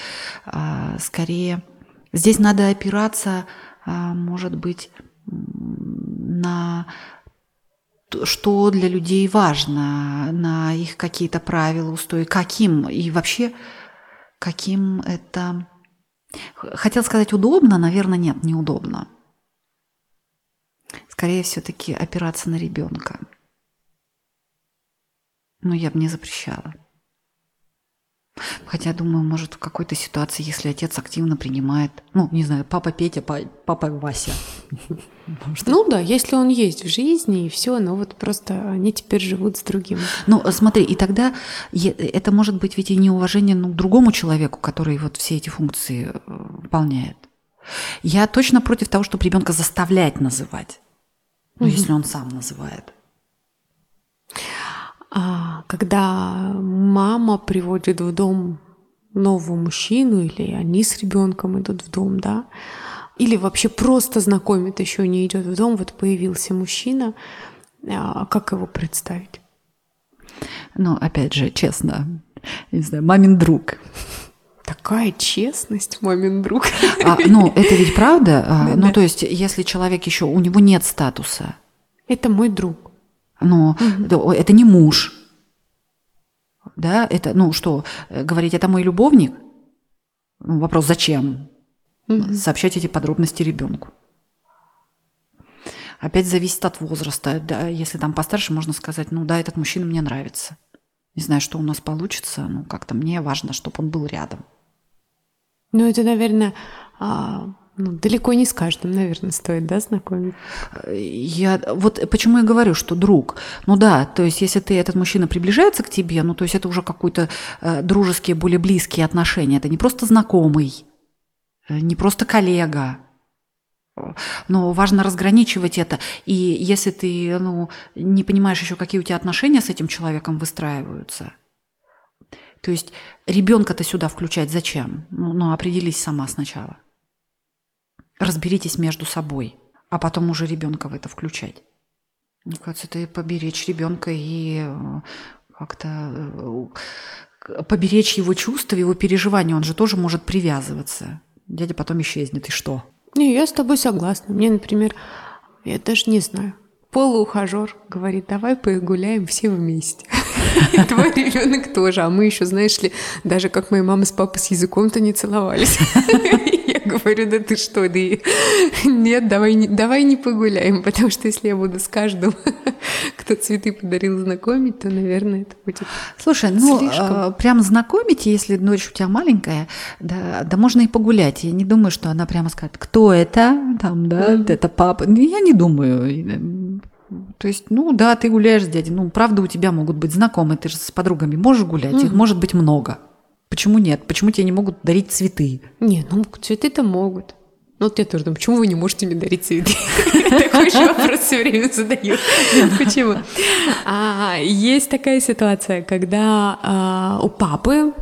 А, скорее, здесь надо опираться, а, может быть, на то, что для людей важно, на их какие-то правила, устои, каким и вообще каким это... Хотел сказать удобно, наверное, нет, неудобно. Скорее все-таки опираться на ребенка. Но я бы не запрещала. Хотя, думаю, может, в какой-то ситуации, если отец активно принимает, ну, не знаю, папа Петя, па- папа Вася. <laughs> Ну да, если он есть в жизни и все, но вот просто они теперь живут с другим. Ну, смотри, и тогда это может быть ведь и неуважение ну, к другому человеку, который вот все эти функции э, выполняет. Я точно против того, чтобы ребенка заставлять называть. Ну, если он сам называет. А, когда мама приводит в дом нового мужчину, или они с ребенком идут в дом, да, или вообще просто знакомит, еще не идет в дом, вот появился мужчина, а как его представить? Ну, опять же, честно, не знаю, мамин друг. Такая честность, мамин друг. А, ну, это ведь правда. А, <laughs> ну, то есть, если человек еще, у него нет статуса. Это мой друг. Но угу. это не муж. Да, это, ну что, э, говорить, это мой любовник? Ну, вопрос, зачем? Угу. Сообщать эти подробности ребенку. Опять зависит от возраста. Да, если там постарше, можно сказать, ну да, этот мужчина мне нравится. Не знаю, что у нас получится, но как-то мне важно, чтобы он был рядом. Ну, это, наверное, а, ну, далеко не с каждым, наверное, стоит, да, знакомить? Я, вот почему я говорю, что друг. Ну да, то есть если ты, этот мужчина приближается к тебе, ну то есть это уже какой-то э, дружеские, более близкие отношения. Это не просто знакомый, э, не просто коллега. Но важно разграничивать это. И если ты ну, не понимаешь еще, какие у тебя отношения с этим человеком выстраиваются, то есть ребенка-то сюда включать зачем? Ну, ну определись сама сначала разберитесь между собой, а потом уже ребенка в это включать. Мне кажется, это поберечь ребенка и э, как-то э, поберечь его чувства, его переживания. Он же тоже может привязываться. Дядя потом исчезнет, и что? Не, я с тобой согласна. Мне, например, я даже не знаю, полуухажер говорит, давай погуляем все вместе. <laughs> И твой ребенок тоже. А мы еще, знаешь ли, даже как моя мама с папой с языком-то не целовались. <laughs> Говорю, да ты что, да <laughs> нет, давай не, давай не погуляем, потому что если я буду с каждым, <laughs> кто цветы подарил, знакомить, то, наверное, это будет Слушай, ну, слишком. прям знакомить, если дочь у тебя маленькая, да, да можно и погулять. Я не думаю, что она прямо скажет, кто это, там, да, mm-hmm. это папа. Я не думаю. То есть, ну да, ты гуляешь с дядей, ну правда у тебя могут быть знакомые, ты же с подругами можешь гулять, mm-hmm. их может быть много. Почему нет? Почему тебе не могут дарить цветы? Нет, ну цветы-то могут. Ну, вот я тоже думаю, почему вы не можете мне дарить цветы? <laughs> Такой же вопрос все время задаю. Почему? А, есть такая ситуация, когда а, у папы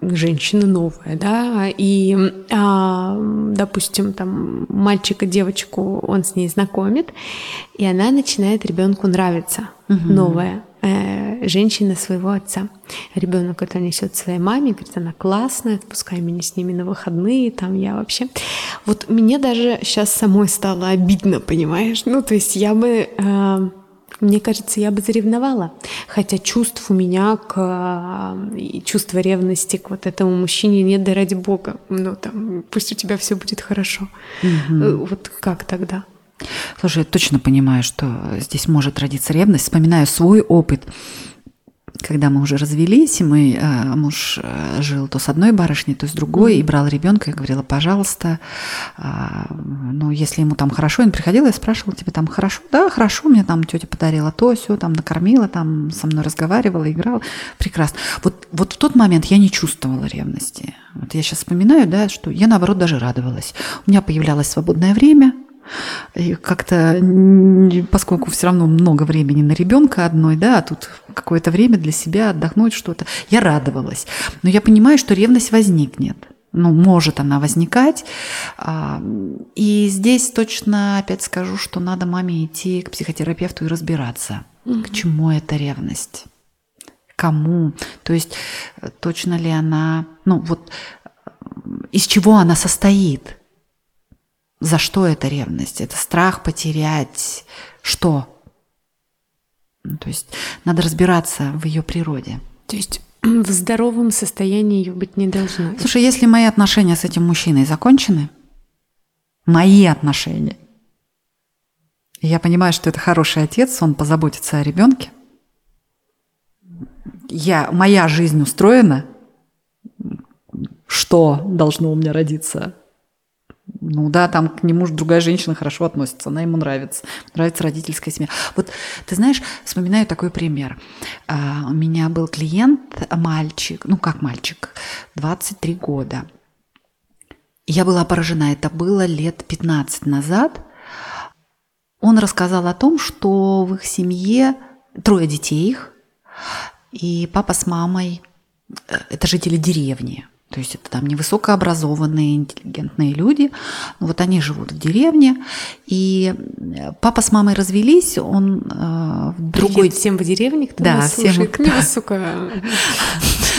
женщина новая, да, и, а, допустим, там мальчика, девочку он с ней знакомит, и она начинает ребенку нравиться, новая э, женщина своего отца. Ребенок это несет своей маме, говорит, она классная, отпускай меня с ними на выходные, там я вообще. Вот мне даже сейчас самой стало обидно, понимаешь? Ну, то есть я бы, э, мне кажется, я бы заревновала. Хотя чувств у меня к э, чувство ревности к вот этому мужчине нет, да ради бога. Ну, там, пусть у тебя все будет хорошо. Угу. Вот как тогда? Слушай, я точно понимаю, что здесь может родиться ревность. Вспоминаю свой опыт когда мы уже развелись, и мы, э, муж э, жил то с одной барышней, то с другой, mm-hmm. и брал ребенка, я говорила, пожалуйста, э, ну, если ему там хорошо, он приходил, я спрашивала, тебе там хорошо? Да, хорошо, мне там тетя подарила то, все, там накормила, там со мной разговаривала, играла, прекрасно. Вот, вот в тот момент я не чувствовала ревности. Вот я сейчас вспоминаю, да, что я, наоборот, даже радовалась. У меня появлялось свободное время, и как-то, поскольку все равно много времени на ребенка одной, да, а тут какое-то время для себя отдохнуть что-то, я радовалась. Но я понимаю, что ревность возникнет. Ну, может она возникать. А, и здесь точно опять скажу, что надо маме идти к психотерапевту и разбираться, угу. к чему эта ревность, кому. То есть точно ли она, ну вот из чего она состоит – за что эта ревность? Это страх потерять что? Ну, то есть надо разбираться в ее природе. То есть <clears throat> в здоровом состоянии ее быть не должно. Слушай, если мои отношения с этим мужчиной закончены, мои отношения, я понимаю, что это хороший отец, он позаботится о ребенке, я, моя жизнь устроена, что должно у меня родиться? Ну да, там к нему другая женщина хорошо относится, она ему нравится, нравится родительская семья. Вот ты знаешь, вспоминаю такой пример. А, у меня был клиент, мальчик, ну как мальчик, 23 года. Я была поражена, это было лет 15 назад. Он рассказал о том, что в их семье трое детей их, И папа с мамой э, – это жители деревни. То есть это там невысокообразованные, интеллигентные люди. Но вот они живут в деревне. И э, папа с мамой развелись, он э, в другой... Привет всем в деревне, кто да, нас всем... слушает. <laughs> Невысоко...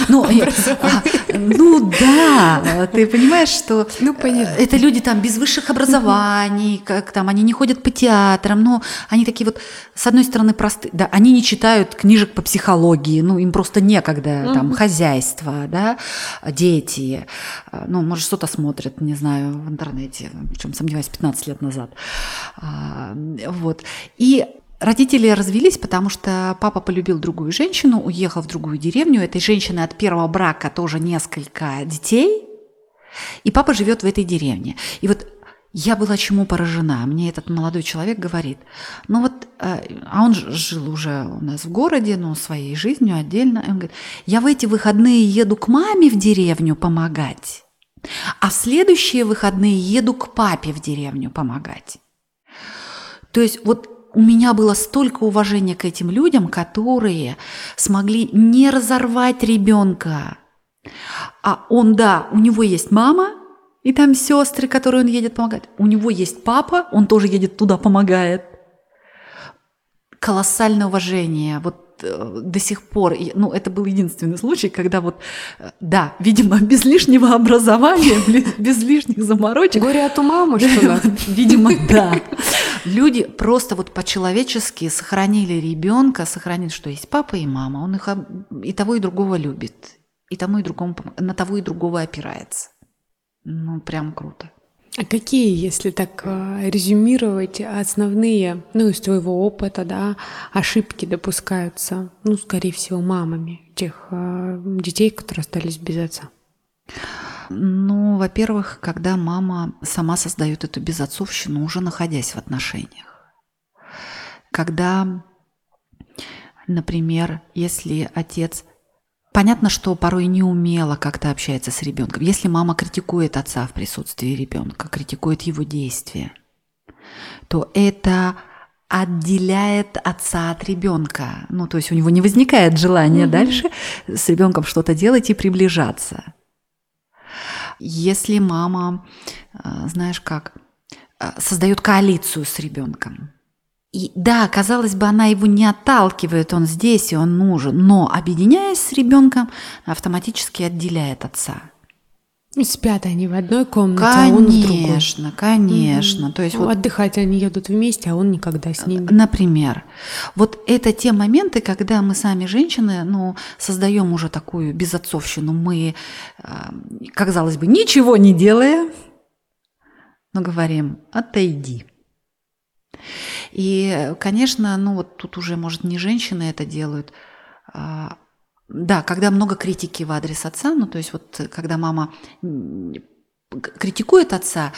Ну, <laughs> а, ну да, ты понимаешь, что ну, понятно. это люди там без высших образований, как там они не ходят по театрам, но они такие вот, с одной стороны, простые, да, они не читают книжек по психологии, ну, им просто некогда, там, хозяйство, да, дети, ну, может, что-то смотрят, не знаю, в интернете, причем сомневаюсь, 15 лет назад. А, вот. И Родители развелись, потому что папа полюбил другую женщину, уехал в другую деревню. Этой женщины от первого брака тоже несколько детей. И папа живет в этой деревне. И вот я была чему поражена. Мне этот молодой человек говорит, ну вот, э, а он жил уже у нас в городе, но своей жизнью отдельно. И он говорит, я в эти выходные еду к маме в деревню помогать, а в следующие выходные еду к папе в деревню помогать. То есть вот у меня было столько уважения к этим людям, которые смогли не разорвать ребенка. А он, да, у него есть мама, и там сестры, которые он едет помогать. У него есть папа, он тоже едет туда, помогает. Колоссальное уважение. Вот до сих пор, ну, это был единственный случай, когда вот, э, да, видимо, без лишнего образования, <laughs> без лишних заморочек. Горе от ума, может. Видимо, <laughs> да. Люди просто вот по-человечески сохранили ребенка, сохранили, что есть папа и мама, он их и того, и другого любит, и тому, и другому, на того, и другого опирается. Ну, прям круто. А какие, если так э, резюмировать, основные, ну, из твоего опыта, да, ошибки допускаются, ну, скорее всего, мамами тех э, детей, которые остались без отца? Ну, во-первых, когда мама сама создает эту безотцовщину, уже находясь в отношениях. Когда, например, если отец Понятно, что порой не умело как-то общается с ребенком. Если мама критикует отца в присутствии ребенка, критикует его действия, то это отделяет отца от ребенка. Ну, то есть у него не возникает желания угу. дальше с ребенком что-то делать и приближаться. Если мама, э, знаешь как, э, создает коалицию с ребенком, и да, казалось бы, она его не отталкивает, он здесь и он нужен, но объединяясь с ребенком, автоматически отделяет отца. И спят они в одной комнате, конечно, а он в другой. Конечно, конечно. Угу. То есть ну, вот отдыхать они едут вместе, а он никогда с ними. Например, вот это те моменты, когда мы сами женщины, ну, создаем уже такую безотцовщину. Мы, казалось бы, ничего не делая, но говорим: отойди. И, конечно, ну вот тут уже, может, не женщины это делают. А, да, когда много критики в адрес отца, ну то есть вот когда мама критикует отца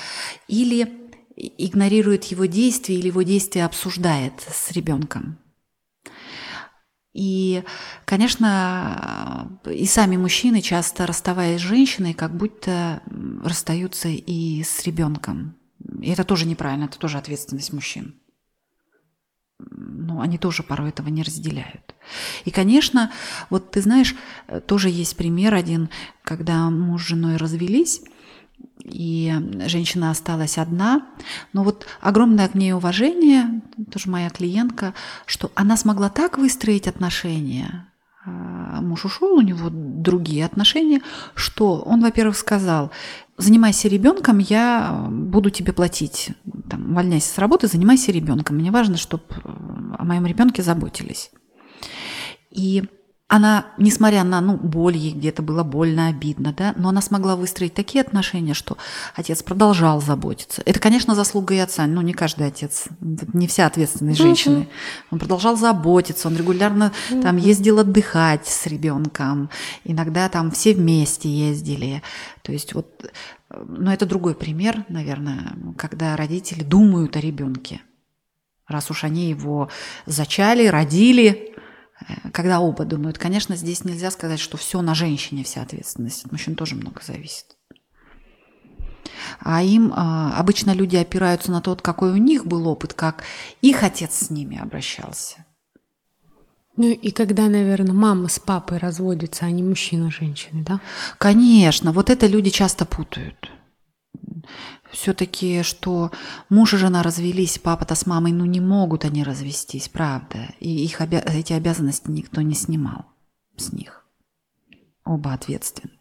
или игнорирует его действия или его действия обсуждает с ребенком. И, конечно, и сами мужчины, часто расставаясь с женщиной, как будто расстаются и с ребенком. И это тоже неправильно, это тоже ответственность мужчин ну, они тоже порой этого не разделяют. И, конечно, вот ты знаешь, тоже есть пример один, когда муж с женой развелись, и женщина осталась одна. Но вот огромное к ней уважение, тоже моя клиентка, что она смогла так выстроить отношения, муж ушел, у него другие отношения, что он, во-первых, сказал, занимайся ребенком, я буду тебе платить. Там, увольняйся с работы, занимайся ребенком. Мне важно, чтобы о моем ребенке заботились. И она, несмотря на ну, боль, ей где-то было больно, обидно, да, но она смогла выстроить такие отношения, что отец продолжал заботиться. Это, конечно, заслуга и отца, но не каждый отец, не вся ответственность женщины. Он продолжал заботиться, он регулярно там ездил отдыхать с ребенком, иногда там все вместе ездили. То есть вот, но это другой пример, наверное, когда родители думают о ребенке. Раз уж они его зачали, родили, когда оба думают. Конечно, здесь нельзя сказать, что все на женщине, вся ответственность. От мужчин тоже много зависит. А им а, обычно люди опираются на тот, какой у них был опыт, как их отец с ними обращался. Ну и когда, наверное, мама с папой разводятся, а не мужчина с женщиной, да? Конечно, вот это люди часто путают. Все-таки, что муж и жена развелись, папа-то с мамой, ну не могут они развестись, правда. И их обя- эти обязанности никто не снимал с них. Оба ответственны.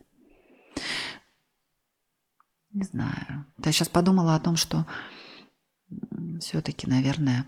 Не знаю. Я сейчас подумала о том, что все-таки, наверное,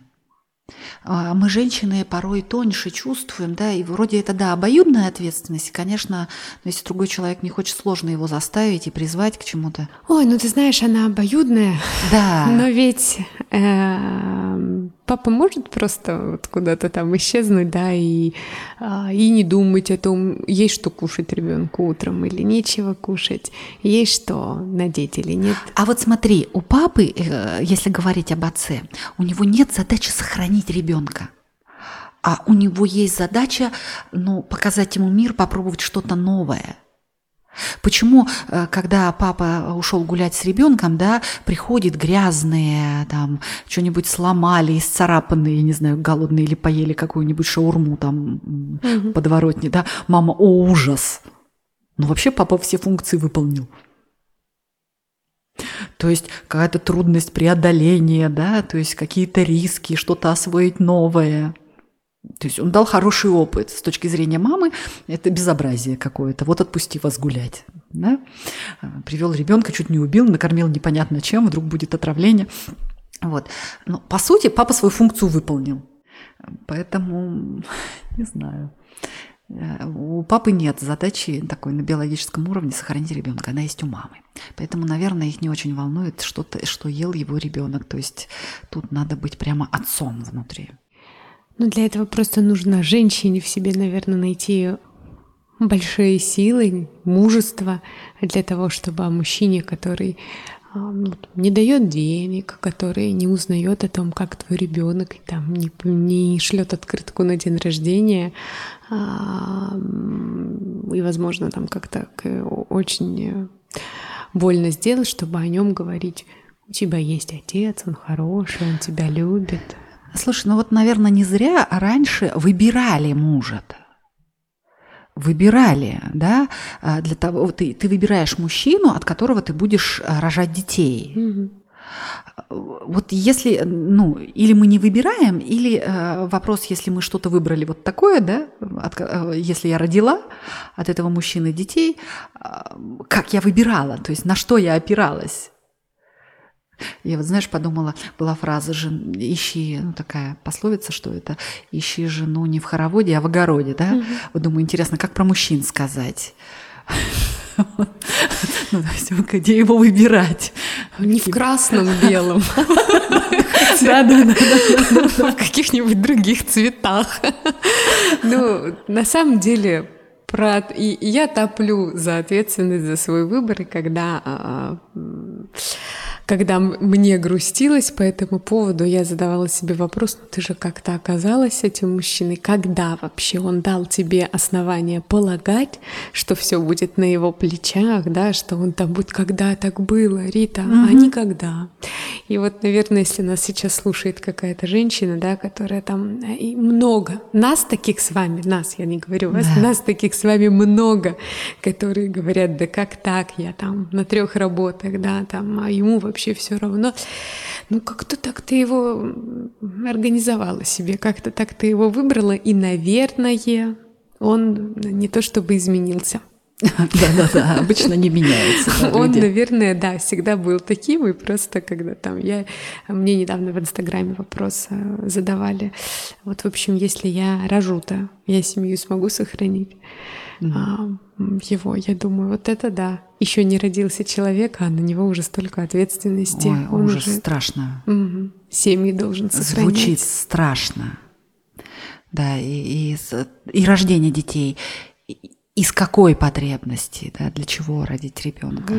мы, женщины, порой тоньше чувствуем, да, и вроде это, да, обоюдная ответственность, конечно, но если другой человек не хочет сложно его заставить и призвать к чему-то. Ой, ну ты знаешь, она обоюдная. Да. <laughs> Но ведь э, папа может просто вот куда-то там исчезнуть, да, и, э, и не думать о том, есть что кушать ребенку утром или нечего кушать, есть что надеть или нет. А вот смотри, у папы, э, если говорить об отце, у него нет задачи сохранить ребенка. А у него есть задача, ну, показать ему мир, попробовать что-то новое. Почему, э, когда папа ушел гулять с ребенком, да, приходит грязные, там, что-нибудь сломали, исцарапанные, не знаю, голодные или поели какую-нибудь шаурму там Мгм. подворотни, да, мама, о, ужас. Ну, вообще папа все функции выполнил. То есть какая-то трудность преодоления, да, то есть какие-то риски, что-то освоить новое. То есть он дал хороший опыт. С точки зрения мамы это безобразие какое-то. Вот отпусти вас гулять. Да? Привел ребенка, чуть не убил, накормил непонятно чем, вдруг будет отравление. Вот. Но по сути папа свою функцию выполнил. Поэтому, <laughs> не знаю. У папы нет задачи такой на биологическом уровне сохранить ребенка, она есть у мамы. Поэтому, наверное, их не очень волнует, что, что ел его ребенок. То есть тут надо быть прямо отцом внутри. Ну, для этого просто нужно женщине в себе, наверное, найти большие силы, мужество для того, чтобы мужчине, который не дает денег, который не узнает о том, как твой ребенок, там не, не шлет открытку на день рождения, и, возможно, там как-то очень больно сделать, чтобы о нем говорить. У тебя есть отец, он хороший, он тебя любит. Слушай, ну вот, наверное, не зря раньше выбирали мужа-то. Выбирали, да, для того, ты, ты выбираешь мужчину, от которого ты будешь рожать детей. Угу. Вот если, ну, или мы не выбираем, или э, вопрос, если мы что-то выбрали вот такое, да, от, э, если я родила от этого мужчины детей, э, как я выбирала, то есть на что я опиралась. Я вот, знаешь, подумала, была фраза «жен, «ищи», ну, такая пословица, что это «ищи жену не в хороводе, а в огороде», да? Мгм. Вот думаю, интересно, как про мужчин сказать? Ну, то есть, где его выбирать? Не в красном, белом. Да, да, да. в каких-нибудь других цветах. Ну, на самом деле, про... И, я топлю за ответственность за свой выбор, и когда, а, м, когда мне грустилось по этому поводу, я задавала себе вопрос, ну ты же как-то оказалась этим мужчиной, когда вообще он дал тебе основание полагать, что все будет на его плечах, да, что он там будет, когда так было, Рита, а никогда. И вот, наверное, если нас сейчас слушает какая-то женщина, да, которая там э, и много, нас таких с вами, нас, я не говорю вас, Да. нас таких с вами много, которые говорят, да как так, я там на трех работах, да, там, а ему вообще все равно. Ну, как-то так ты его организовала себе, как-то так ты его выбрала, и, наверное, он не то чтобы изменился. <laughs> Да-да-да, обычно не меняется. да, Он, наверное, да, всегда был таким, и просто когда там я... Мне недавно в Инстаграме вопрос э, задавали. Вот, в общем, если я рожу-то, я семью смогу сохранить? А, его, я думаю, вот это да. Еще не родился человек, а на него уже столько ответственности. Ой, Он ужас, уже страшно. семьи должен сохранять. Звучит страшно. Да, и, и, и рождение детей. Из какой потребности, да, для чего родить ребенка?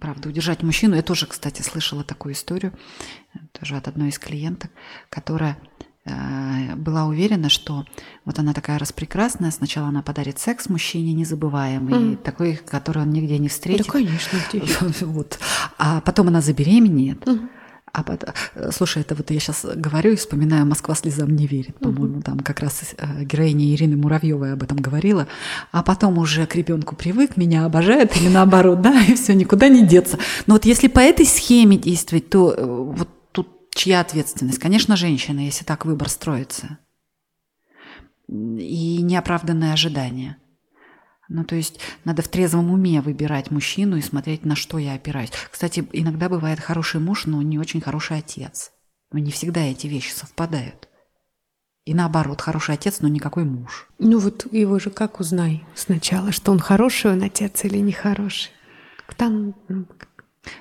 Правда, удержать мужчину. Я тоже, кстати, слышала такую историю, тоже от одной из клиенток, которая э, была уверена, что вот она такая распрекрасная, сначала она подарит секс мужчине незабываемый, Мгм. такой, который он нигде не Да, встретит. конечно, где еще? <laughs> Вот. А потом она забеременеет, Мгм. А потом, слушай, это вот я сейчас говорю и вспоминаю «Москва слезам не верит». По-моему, там как раз э, героиня Ирины Муравьевой об этом говорила. А потом уже к ребенку привык, меня обожает или наоборот, да, и все, никуда не деться. Но вот если по этой схеме действовать, то э, вот тут чья ответственность? Конечно, женщина, если так выбор строится. И неоправданные ожидания – ну, то есть надо в трезвом уме выбирать мужчину и смотреть, на что я опираюсь. Кстати, иногда бывает хороший муж, но не очень хороший отец. Но не всегда эти вещи совпадают. И наоборот, хороший отец, но никакой муж. Ну вот его же как узнай сначала, что он хороший он отец или нехороший? Там... Ну,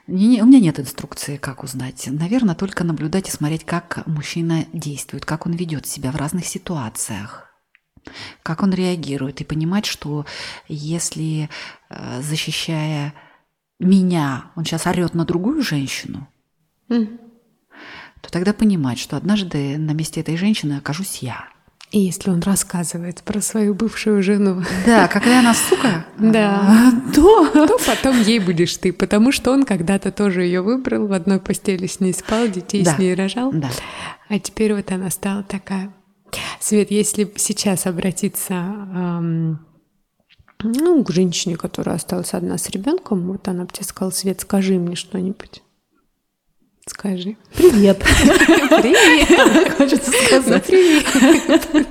не, не, у меня нет инструкции, как узнать. Наверное, только наблюдать и смотреть, как мужчина действует, как он ведет себя в разных ситуациях как он реагирует, и понимать, что если, э, защищая меня, он сейчас орет на другую женщину, mm. то тогда понимать, что однажды на месте этой женщины окажусь я. И если он рассказывает про свою бывшую жену. Да, какая она сука. <laughs> Да. То, то потом ей будешь ты, потому что он когда-то тоже ее выбрал, в одной постели с ней спал, детей да. с ней рожал. Да. А теперь вот она стала такая. Свет, если сейчас обратиться эм, ну, к женщине, которая осталась одна с ребенком, вот она бы тебе сказала, Свет, скажи мне что-нибудь. Скажи. Привет. Привет. <laughs> Хочется сказать. Привет.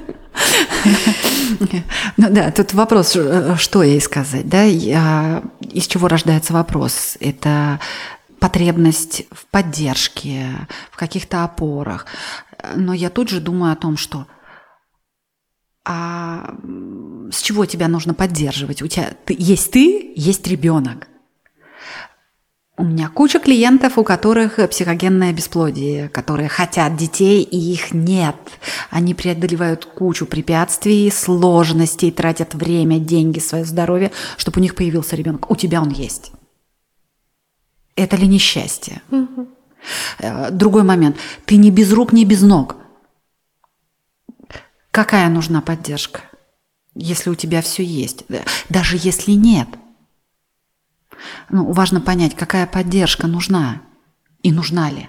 Ну да, тут вопрос, что ей сказать, да, из чего рождается вопрос? Это потребность в поддержке, в каких-то опорах. Но я тут же думаю о том, что а с чего тебя нужно поддерживать? У тебя ты, есть ты, есть ребенок. У меня куча клиентов, у которых психогенное бесплодие, которые хотят детей, и их нет. Они преодолевают кучу препятствий, сложностей, тратят время, деньги, свое здоровье, чтобы у них появился ребенок. У тебя он есть. Это ли несчастье? Угу. Другой момент. Ты не без рук, не без ног. Какая нужна поддержка, если у тебя все есть, даже если нет? Ну, важно понять, какая поддержка нужна и нужна ли.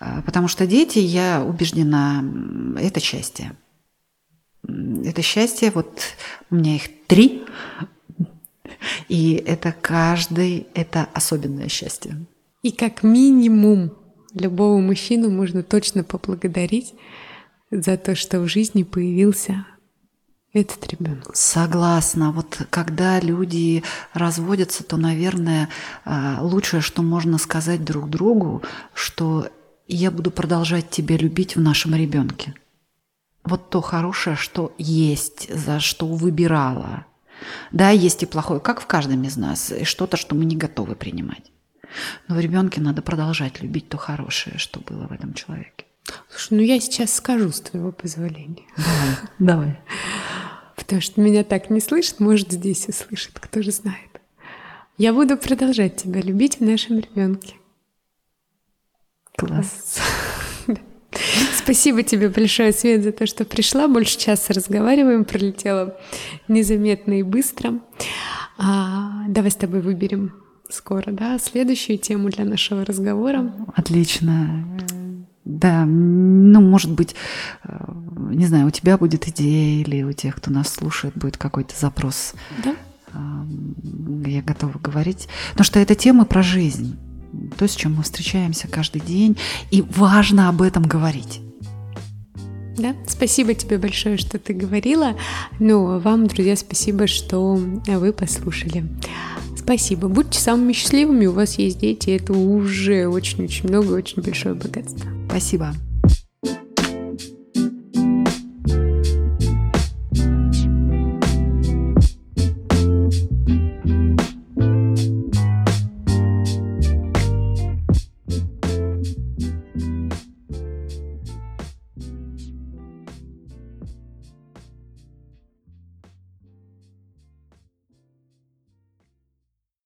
А, потому что дети, я убеждена, это счастье. Это счастье, вот у меня их три, и это каждый, это особенное счастье. И как минимум любого мужчину можно точно поблагодарить за то, что в жизни появился этот ребенок. Согласна. Вот когда люди разводятся, то, наверное, а, лучшее, что можно сказать друг другу, что я буду продолжать тебя любить в нашем ребенке. Вот то хорошее, что есть, за что выбирала. Да, есть и плохое, как в каждом из нас, и что-то, что мы не готовы принимать. Но в ребенке надо продолжать любить то хорошее, что было в этом человеке. Слушай, ну я сейчас скажу с твоего позволения. Давай, давай. Потому что меня так не слышит, может, здесь услышит, кто же знает. Я буду продолжать тебя любить в нашем ребенке. Класс. <laughs> Спасибо тебе большое, Свет, за то, что пришла. Больше часа разговариваем, пролетело незаметно и быстро. А, давай с тобой выберем скоро, да, следующую тему для нашего разговора. Отлично. Да, ну, может быть, э, не знаю, у тебя будет идея или у тех, кто нас слушает, будет какой-то запрос. Да. Я готова говорить. Потому что это тема про жизнь. То, с чем мы встречаемся каждый день. И важно об этом говорить. Да, спасибо тебе большое, что ты говорила. Ну, вам, друзья, спасибо, что вы послушали. Спасибо. Будьте самыми счастливыми, у вас есть дети, это уже очень-очень много, очень большое богатство. Спасибо.